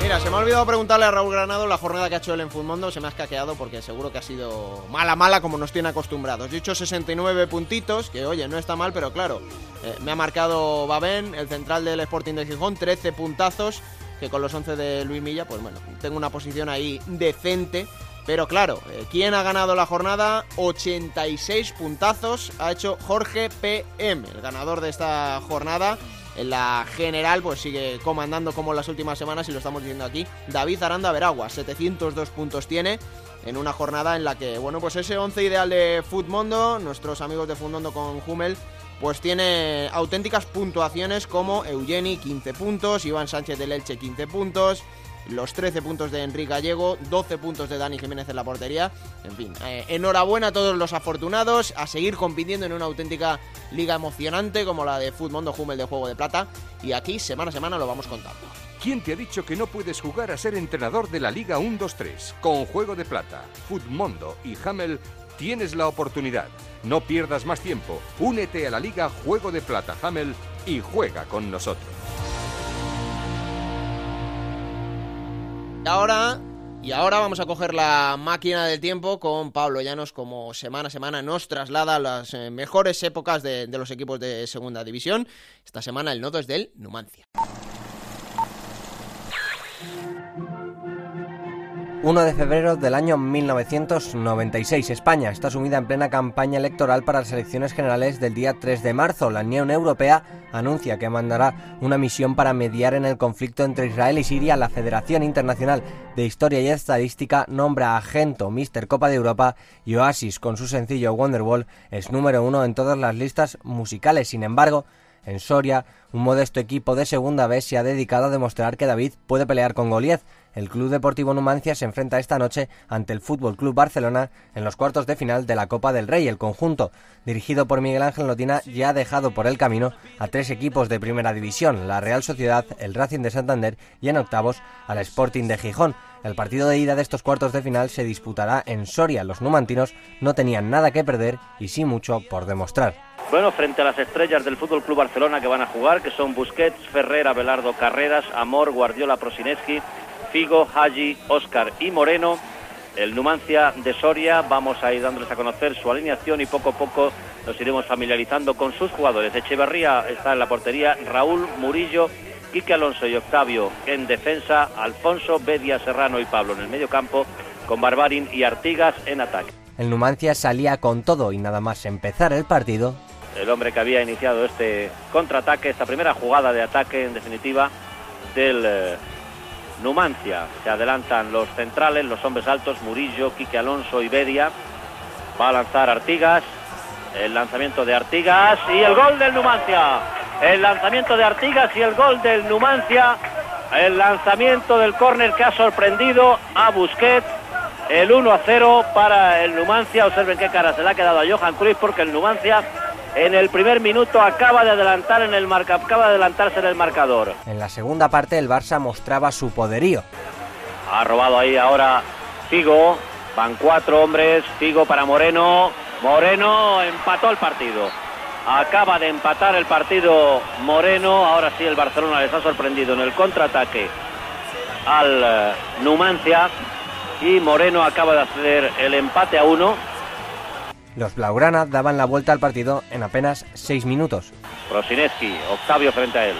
Mira, se me ha olvidado preguntarle a Raúl Granado la jornada que ha hecho él en Futmundo, se me ha escaqueado porque seguro que ha sido mala, mala como nos tiene acostumbrados. Yo he hecho 69 puntitos, que oye, no está mal, pero claro, eh, me ha marcado Babén, el central del Sporting de Gijón, 13 puntazos, que con los 11 de Luis Milla, pues bueno, tengo una posición ahí decente. Pero claro, eh, ¿quién ha ganado la jornada? 86 puntazos ha hecho Jorge PM, el ganador de esta jornada. En la general, pues sigue comandando como las últimas semanas y lo estamos diciendo aquí. David Aranda Veragua, 702 puntos tiene en una jornada en la que, bueno, pues ese 11 ideal de Futmundo, nuestros amigos de Futmundo con Hummel, pues tiene auténticas puntuaciones como Eugeni 15 puntos, Iván Sánchez del Elche 15 puntos, los 13 puntos de Enrique Gallego, 12 puntos de Dani Jiménez en la portería. En fin, eh, enhorabuena a todos los afortunados, a seguir compitiendo en una auténtica liga emocionante como la de Futmundo Hummel de Juego de Plata. Y aquí, semana a semana, lo vamos contando. ¿Quién te ha dicho que no puedes jugar a ser entrenador de la Liga 1-2-3? Con Juego de Plata, Futmundo y Hamel tienes la oportunidad. No pierdas más tiempo. Únete a la Liga Juego de Plata Hamel y juega con nosotros. Y ahora, y ahora vamos a coger la máquina del tiempo con Pablo Llanos, como semana a semana nos traslada a las eh, mejores épocas de, de los equipos de segunda división. Esta semana el nodo es del Numancia. 1 de febrero del año 1996. España está sumida en plena campaña electoral para las elecciones generales del día 3 de marzo. La Unión Europea anuncia que mandará una misión para mediar en el conflicto entre Israel y Siria. La Federación Internacional de Historia y Estadística nombra a Gento Mister Copa de Europa y Oasis con su sencillo Wonderwall es número uno en todas las listas musicales. Sin embargo, en Soria, un modesto equipo de segunda vez se ha dedicado a demostrar que David puede pelear con Goliath. El Club Deportivo Numancia se enfrenta esta noche ante el Fútbol Club Barcelona en los cuartos de final de la Copa del Rey. El conjunto, dirigido por Miguel Ángel Notina, ya ha dejado por el camino a tres equipos de primera división: la Real Sociedad, el Racing de Santander y en octavos al Sporting de Gijón. El partido de ida de estos cuartos de final se disputará en Soria. Los numantinos no tenían nada que perder y sí mucho por demostrar. Bueno, frente a las estrellas del Fútbol Club Barcelona que van a jugar, que son Busquets, Ferrer, Abelardo, Carreras, Amor, Guardiola, Prosineski, Figo, Haji, Oscar y Moreno. El Numancia de Soria, vamos a ir dándoles a conocer su alineación y poco a poco nos iremos familiarizando con sus jugadores. Echeverría está en la portería, Raúl Murillo, Quique Alonso y Octavio en defensa, Alfonso, Bedia, Serrano y Pablo en el medio campo, con Barbarin y Artigas en ataque. El Numancia salía con todo y nada más empezar el partido. El hombre que había iniciado este contraataque, esta primera jugada de ataque en definitiva del eh, Numancia. Se adelantan los centrales, los hombres altos, Murillo, Quique Alonso y Bedia. Va a lanzar Artigas. El lanzamiento de Artigas y el gol del Numancia. El lanzamiento de Artigas y el gol del Numancia. El lanzamiento del córner que ha sorprendido a Busquets. El 1 a 0 para el Numancia. Observen qué cara se le ha quedado a Johan Cruyff porque el Numancia en el primer minuto acaba de adelantar en el marca, acaba de adelantarse en el marcador. En la segunda parte el Barça mostraba su poderío. Ha robado ahí ahora Figo. Van cuatro hombres. Figo para Moreno. Moreno empató el partido. Acaba de empatar el partido Moreno. Ahora sí el Barcelona les ha sorprendido en el contraataque al eh, Numancia. Y Moreno acaba de hacer el empate a uno. Los Blaugrana daban la vuelta al partido en apenas seis minutos. Prosineski, Octavio frente a él.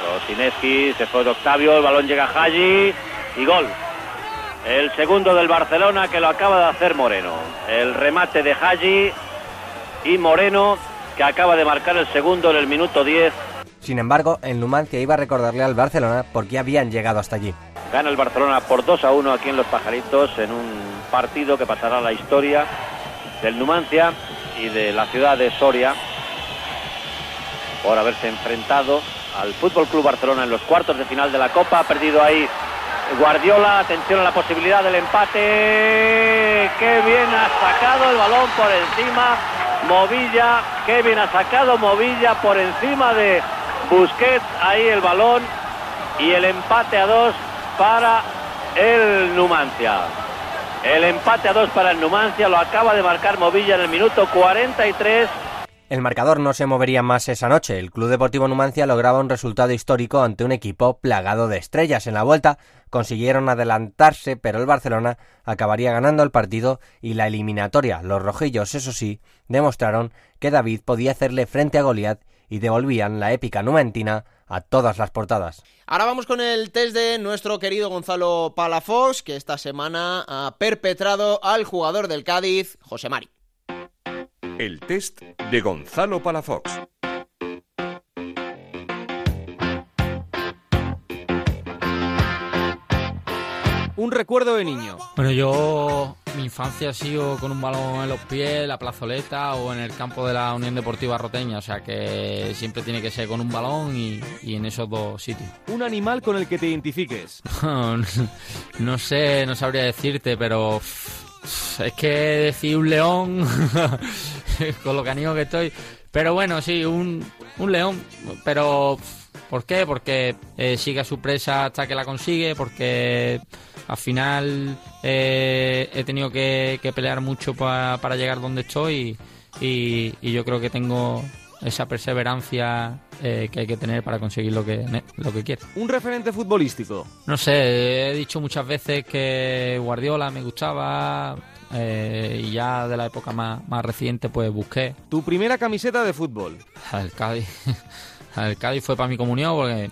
Prosineski se fue de Octavio, el balón llega a Haji y gol. El segundo del Barcelona que lo acaba de hacer Moreno. El remate de Haji y Moreno que acaba de marcar el segundo en el minuto 10. Sin embargo, el Numancia iba a recordarle al Barcelona por qué habían llegado hasta allí. Gana el Barcelona por 2 a 1 aquí en Los Pajaritos en un partido que pasará a la historia del Numancia y de la ciudad de Soria por haberse enfrentado al Fútbol Club Barcelona en los cuartos de final de la Copa. Ha perdido ahí Guardiola. Atención a la posibilidad del empate. Qué bien ha sacado el balón por encima. Movilla. Qué bien ha sacado Movilla por encima de Busquets. Ahí el balón. Y el empate a dos para el Numancia. El empate a dos para el Numancia lo acaba de marcar Movilla en el minuto 43. El marcador no se movería más esa noche. El Club Deportivo Numancia lograba un resultado histórico ante un equipo plagado de estrellas. En la vuelta consiguieron adelantarse, pero el Barcelona acabaría ganando el partido y la eliminatoria. Los rojillos, eso sí, demostraron que David podía hacerle frente a Goliat y devolvían la épica numentina a todas las portadas. Ahora vamos con el test de nuestro querido Gonzalo Palafox, que esta semana ha perpetrado al jugador del Cádiz, José Mari. El test de Gonzalo Palafox. Un recuerdo de niño. Bueno, yo mi infancia ha sido con un balón en los pies, la plazoleta o en el campo de la Unión Deportiva Roteña, o sea que siempre tiene que ser con un balón y, y en esos dos sitios. Un animal con el que te identifiques. no sé, no sabría decirte, pero es que decir un león, con lo canino que estoy, pero bueno, sí, un, un león, pero ¿por qué? Porque eh, sigue a su presa hasta que la consigue, porque al final eh, he tenido que, que pelear mucho pa- para llegar donde estoy y, y yo creo que tengo esa perseverancia eh, que hay que tener para conseguir lo que, lo que quiero. Un referente futbolístico. No sé, he dicho muchas veces que Guardiola me gustaba eh, y ya de la época más, más reciente pues busqué. Tu primera camiseta de fútbol. Al Cádiz. Al Cádiz fue para mi comunión porque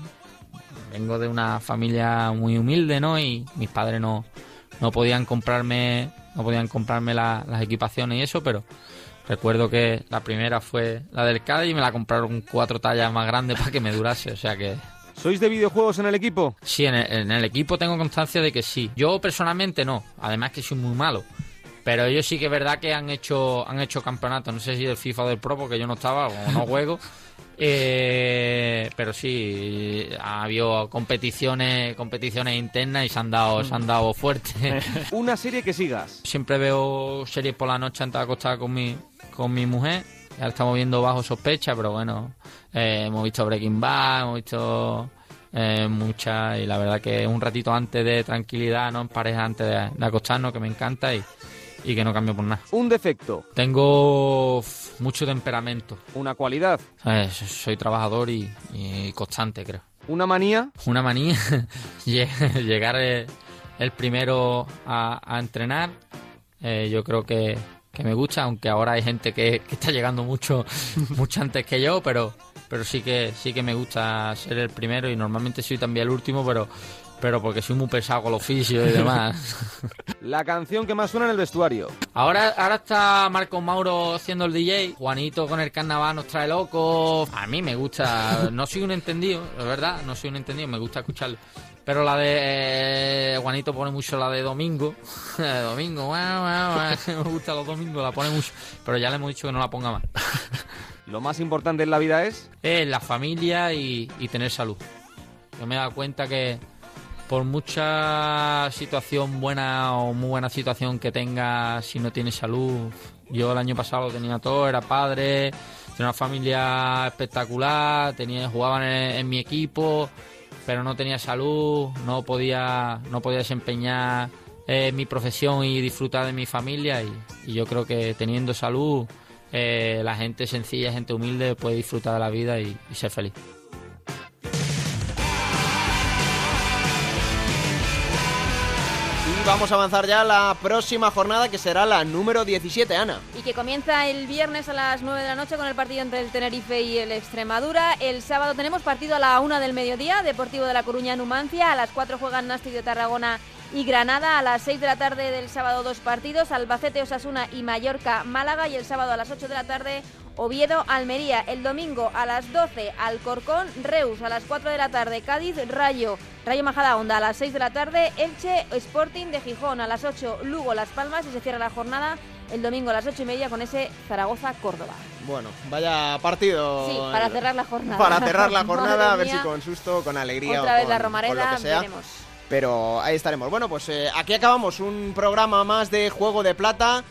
vengo de una familia muy humilde, ¿no? Y mis padres no, no podían comprarme, no podían comprarme la- las equipaciones y eso, pero recuerdo que la primera fue la del Cádiz y me la compraron cuatro tallas más grandes para que me durase, o sea que ¿Sois de videojuegos en el equipo? Sí, en el, en el equipo tengo constancia de que sí. Yo personalmente no, además que soy muy malo. Pero ellos sí que es verdad que han hecho han hecho campeonatos, no sé si del FIFA o del Pro, porque yo no estaba o no juego. Eh, pero sí, ha habido competiciones competiciones internas y se han dado, se han dado fuerte. Una serie que sigas. Siempre veo series por la noche antes de acostar con mi, con mi mujer. Ya estamos viendo bajo sospecha, pero bueno, eh, hemos visto Breaking Bad, hemos visto eh, muchas y la verdad que un ratito antes de tranquilidad, ¿no? En pareja antes de, de acostarnos, que me encanta y, y que no cambio por nada. Un defecto. Tengo mucho temperamento. Una cualidad. Soy trabajador y, y constante, creo. Una manía. Una manía, lle- llegar eh, el primero a, a entrenar. Eh, yo creo que, que me gusta, aunque ahora hay gente que, que está llegando mucho, mucho antes que yo, pero, pero sí que sí que me gusta ser el primero y normalmente soy también el último, pero, pero porque soy muy pesado con el oficio y demás. La canción que más suena en el vestuario. Ahora, ahora está Marco Mauro haciendo el DJ. Juanito con el carnaval nos trae locos. A mí me gusta. No soy un entendido, es verdad. No soy un entendido. Me gusta escucharlo. Pero la de eh, Juanito pone mucho la de domingo. Eh, domingo, guau, guau, guau. me gusta los domingos, la pone mucho. Pero ya le hemos dicho que no la ponga más. Lo más importante en la vida es. Es la familia y, y tener salud. Yo me he dado cuenta que por mucha situación buena o muy buena situación que tengas, si no tienes salud, yo el año pasado lo tenía todo, era padre, tenía una familia espectacular, tenía, jugaba en, mi equipo, pero no tenía salud, no podía, no podía desempeñar eh, mi profesión y disfrutar de mi familia y, y yo creo que teniendo salud eh, la gente sencilla, gente humilde puede disfrutar de la vida y- y ser feliz. Vamos a avanzar ya a la próxima jornada que será la número 17, Ana. Y que comienza el viernes a las 9 de la noche con el partido entre el Tenerife y el Extremadura. El sábado tenemos partido a la 1 del mediodía, Deportivo de La Coruña Numancia. A las 4 juegan Nasti de Tarragona y Granada. A las 6 de la tarde del sábado dos partidos, Albacete, Osasuna y Mallorca, Málaga. Y el sábado a las 8 de la tarde Oviedo, Almería. El domingo a las 12 Alcorcón, Reus. A las 4 de la tarde Cádiz, Rayo. Rayo Majadahonda a las 6 de la tarde, Elche, Sporting de Gijón. A las 8 Lugo, Las Palmas. Y se cierra la jornada el domingo a las 8 y media con ese Zaragoza-Córdoba. Bueno, vaya partido. Sí, para cerrar la jornada. Para cerrar la jornada, a ver si con susto, con alegría Otra o vez con, la Romareda, lo que sea. veremos. Pero ahí estaremos. Bueno, pues eh, aquí acabamos un programa más de Juego de Plata.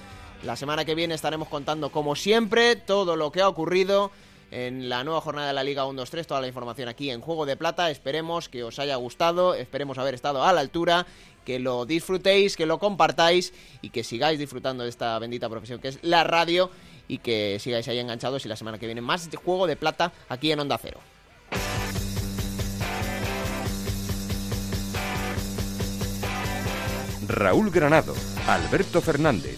La semana que viene estaremos contando, como siempre, todo lo que ha ocurrido en la nueva jornada de la Liga 1-2-3. Toda la información aquí en Juego de Plata. Esperemos que os haya gustado, esperemos haber estado a la altura, que lo disfrutéis, que lo compartáis y que sigáis disfrutando de esta bendita profesión que es la radio y que sigáis ahí enganchados y la semana que viene más de Juego de Plata aquí en Onda Cero. Raúl Granado, Alberto Fernández,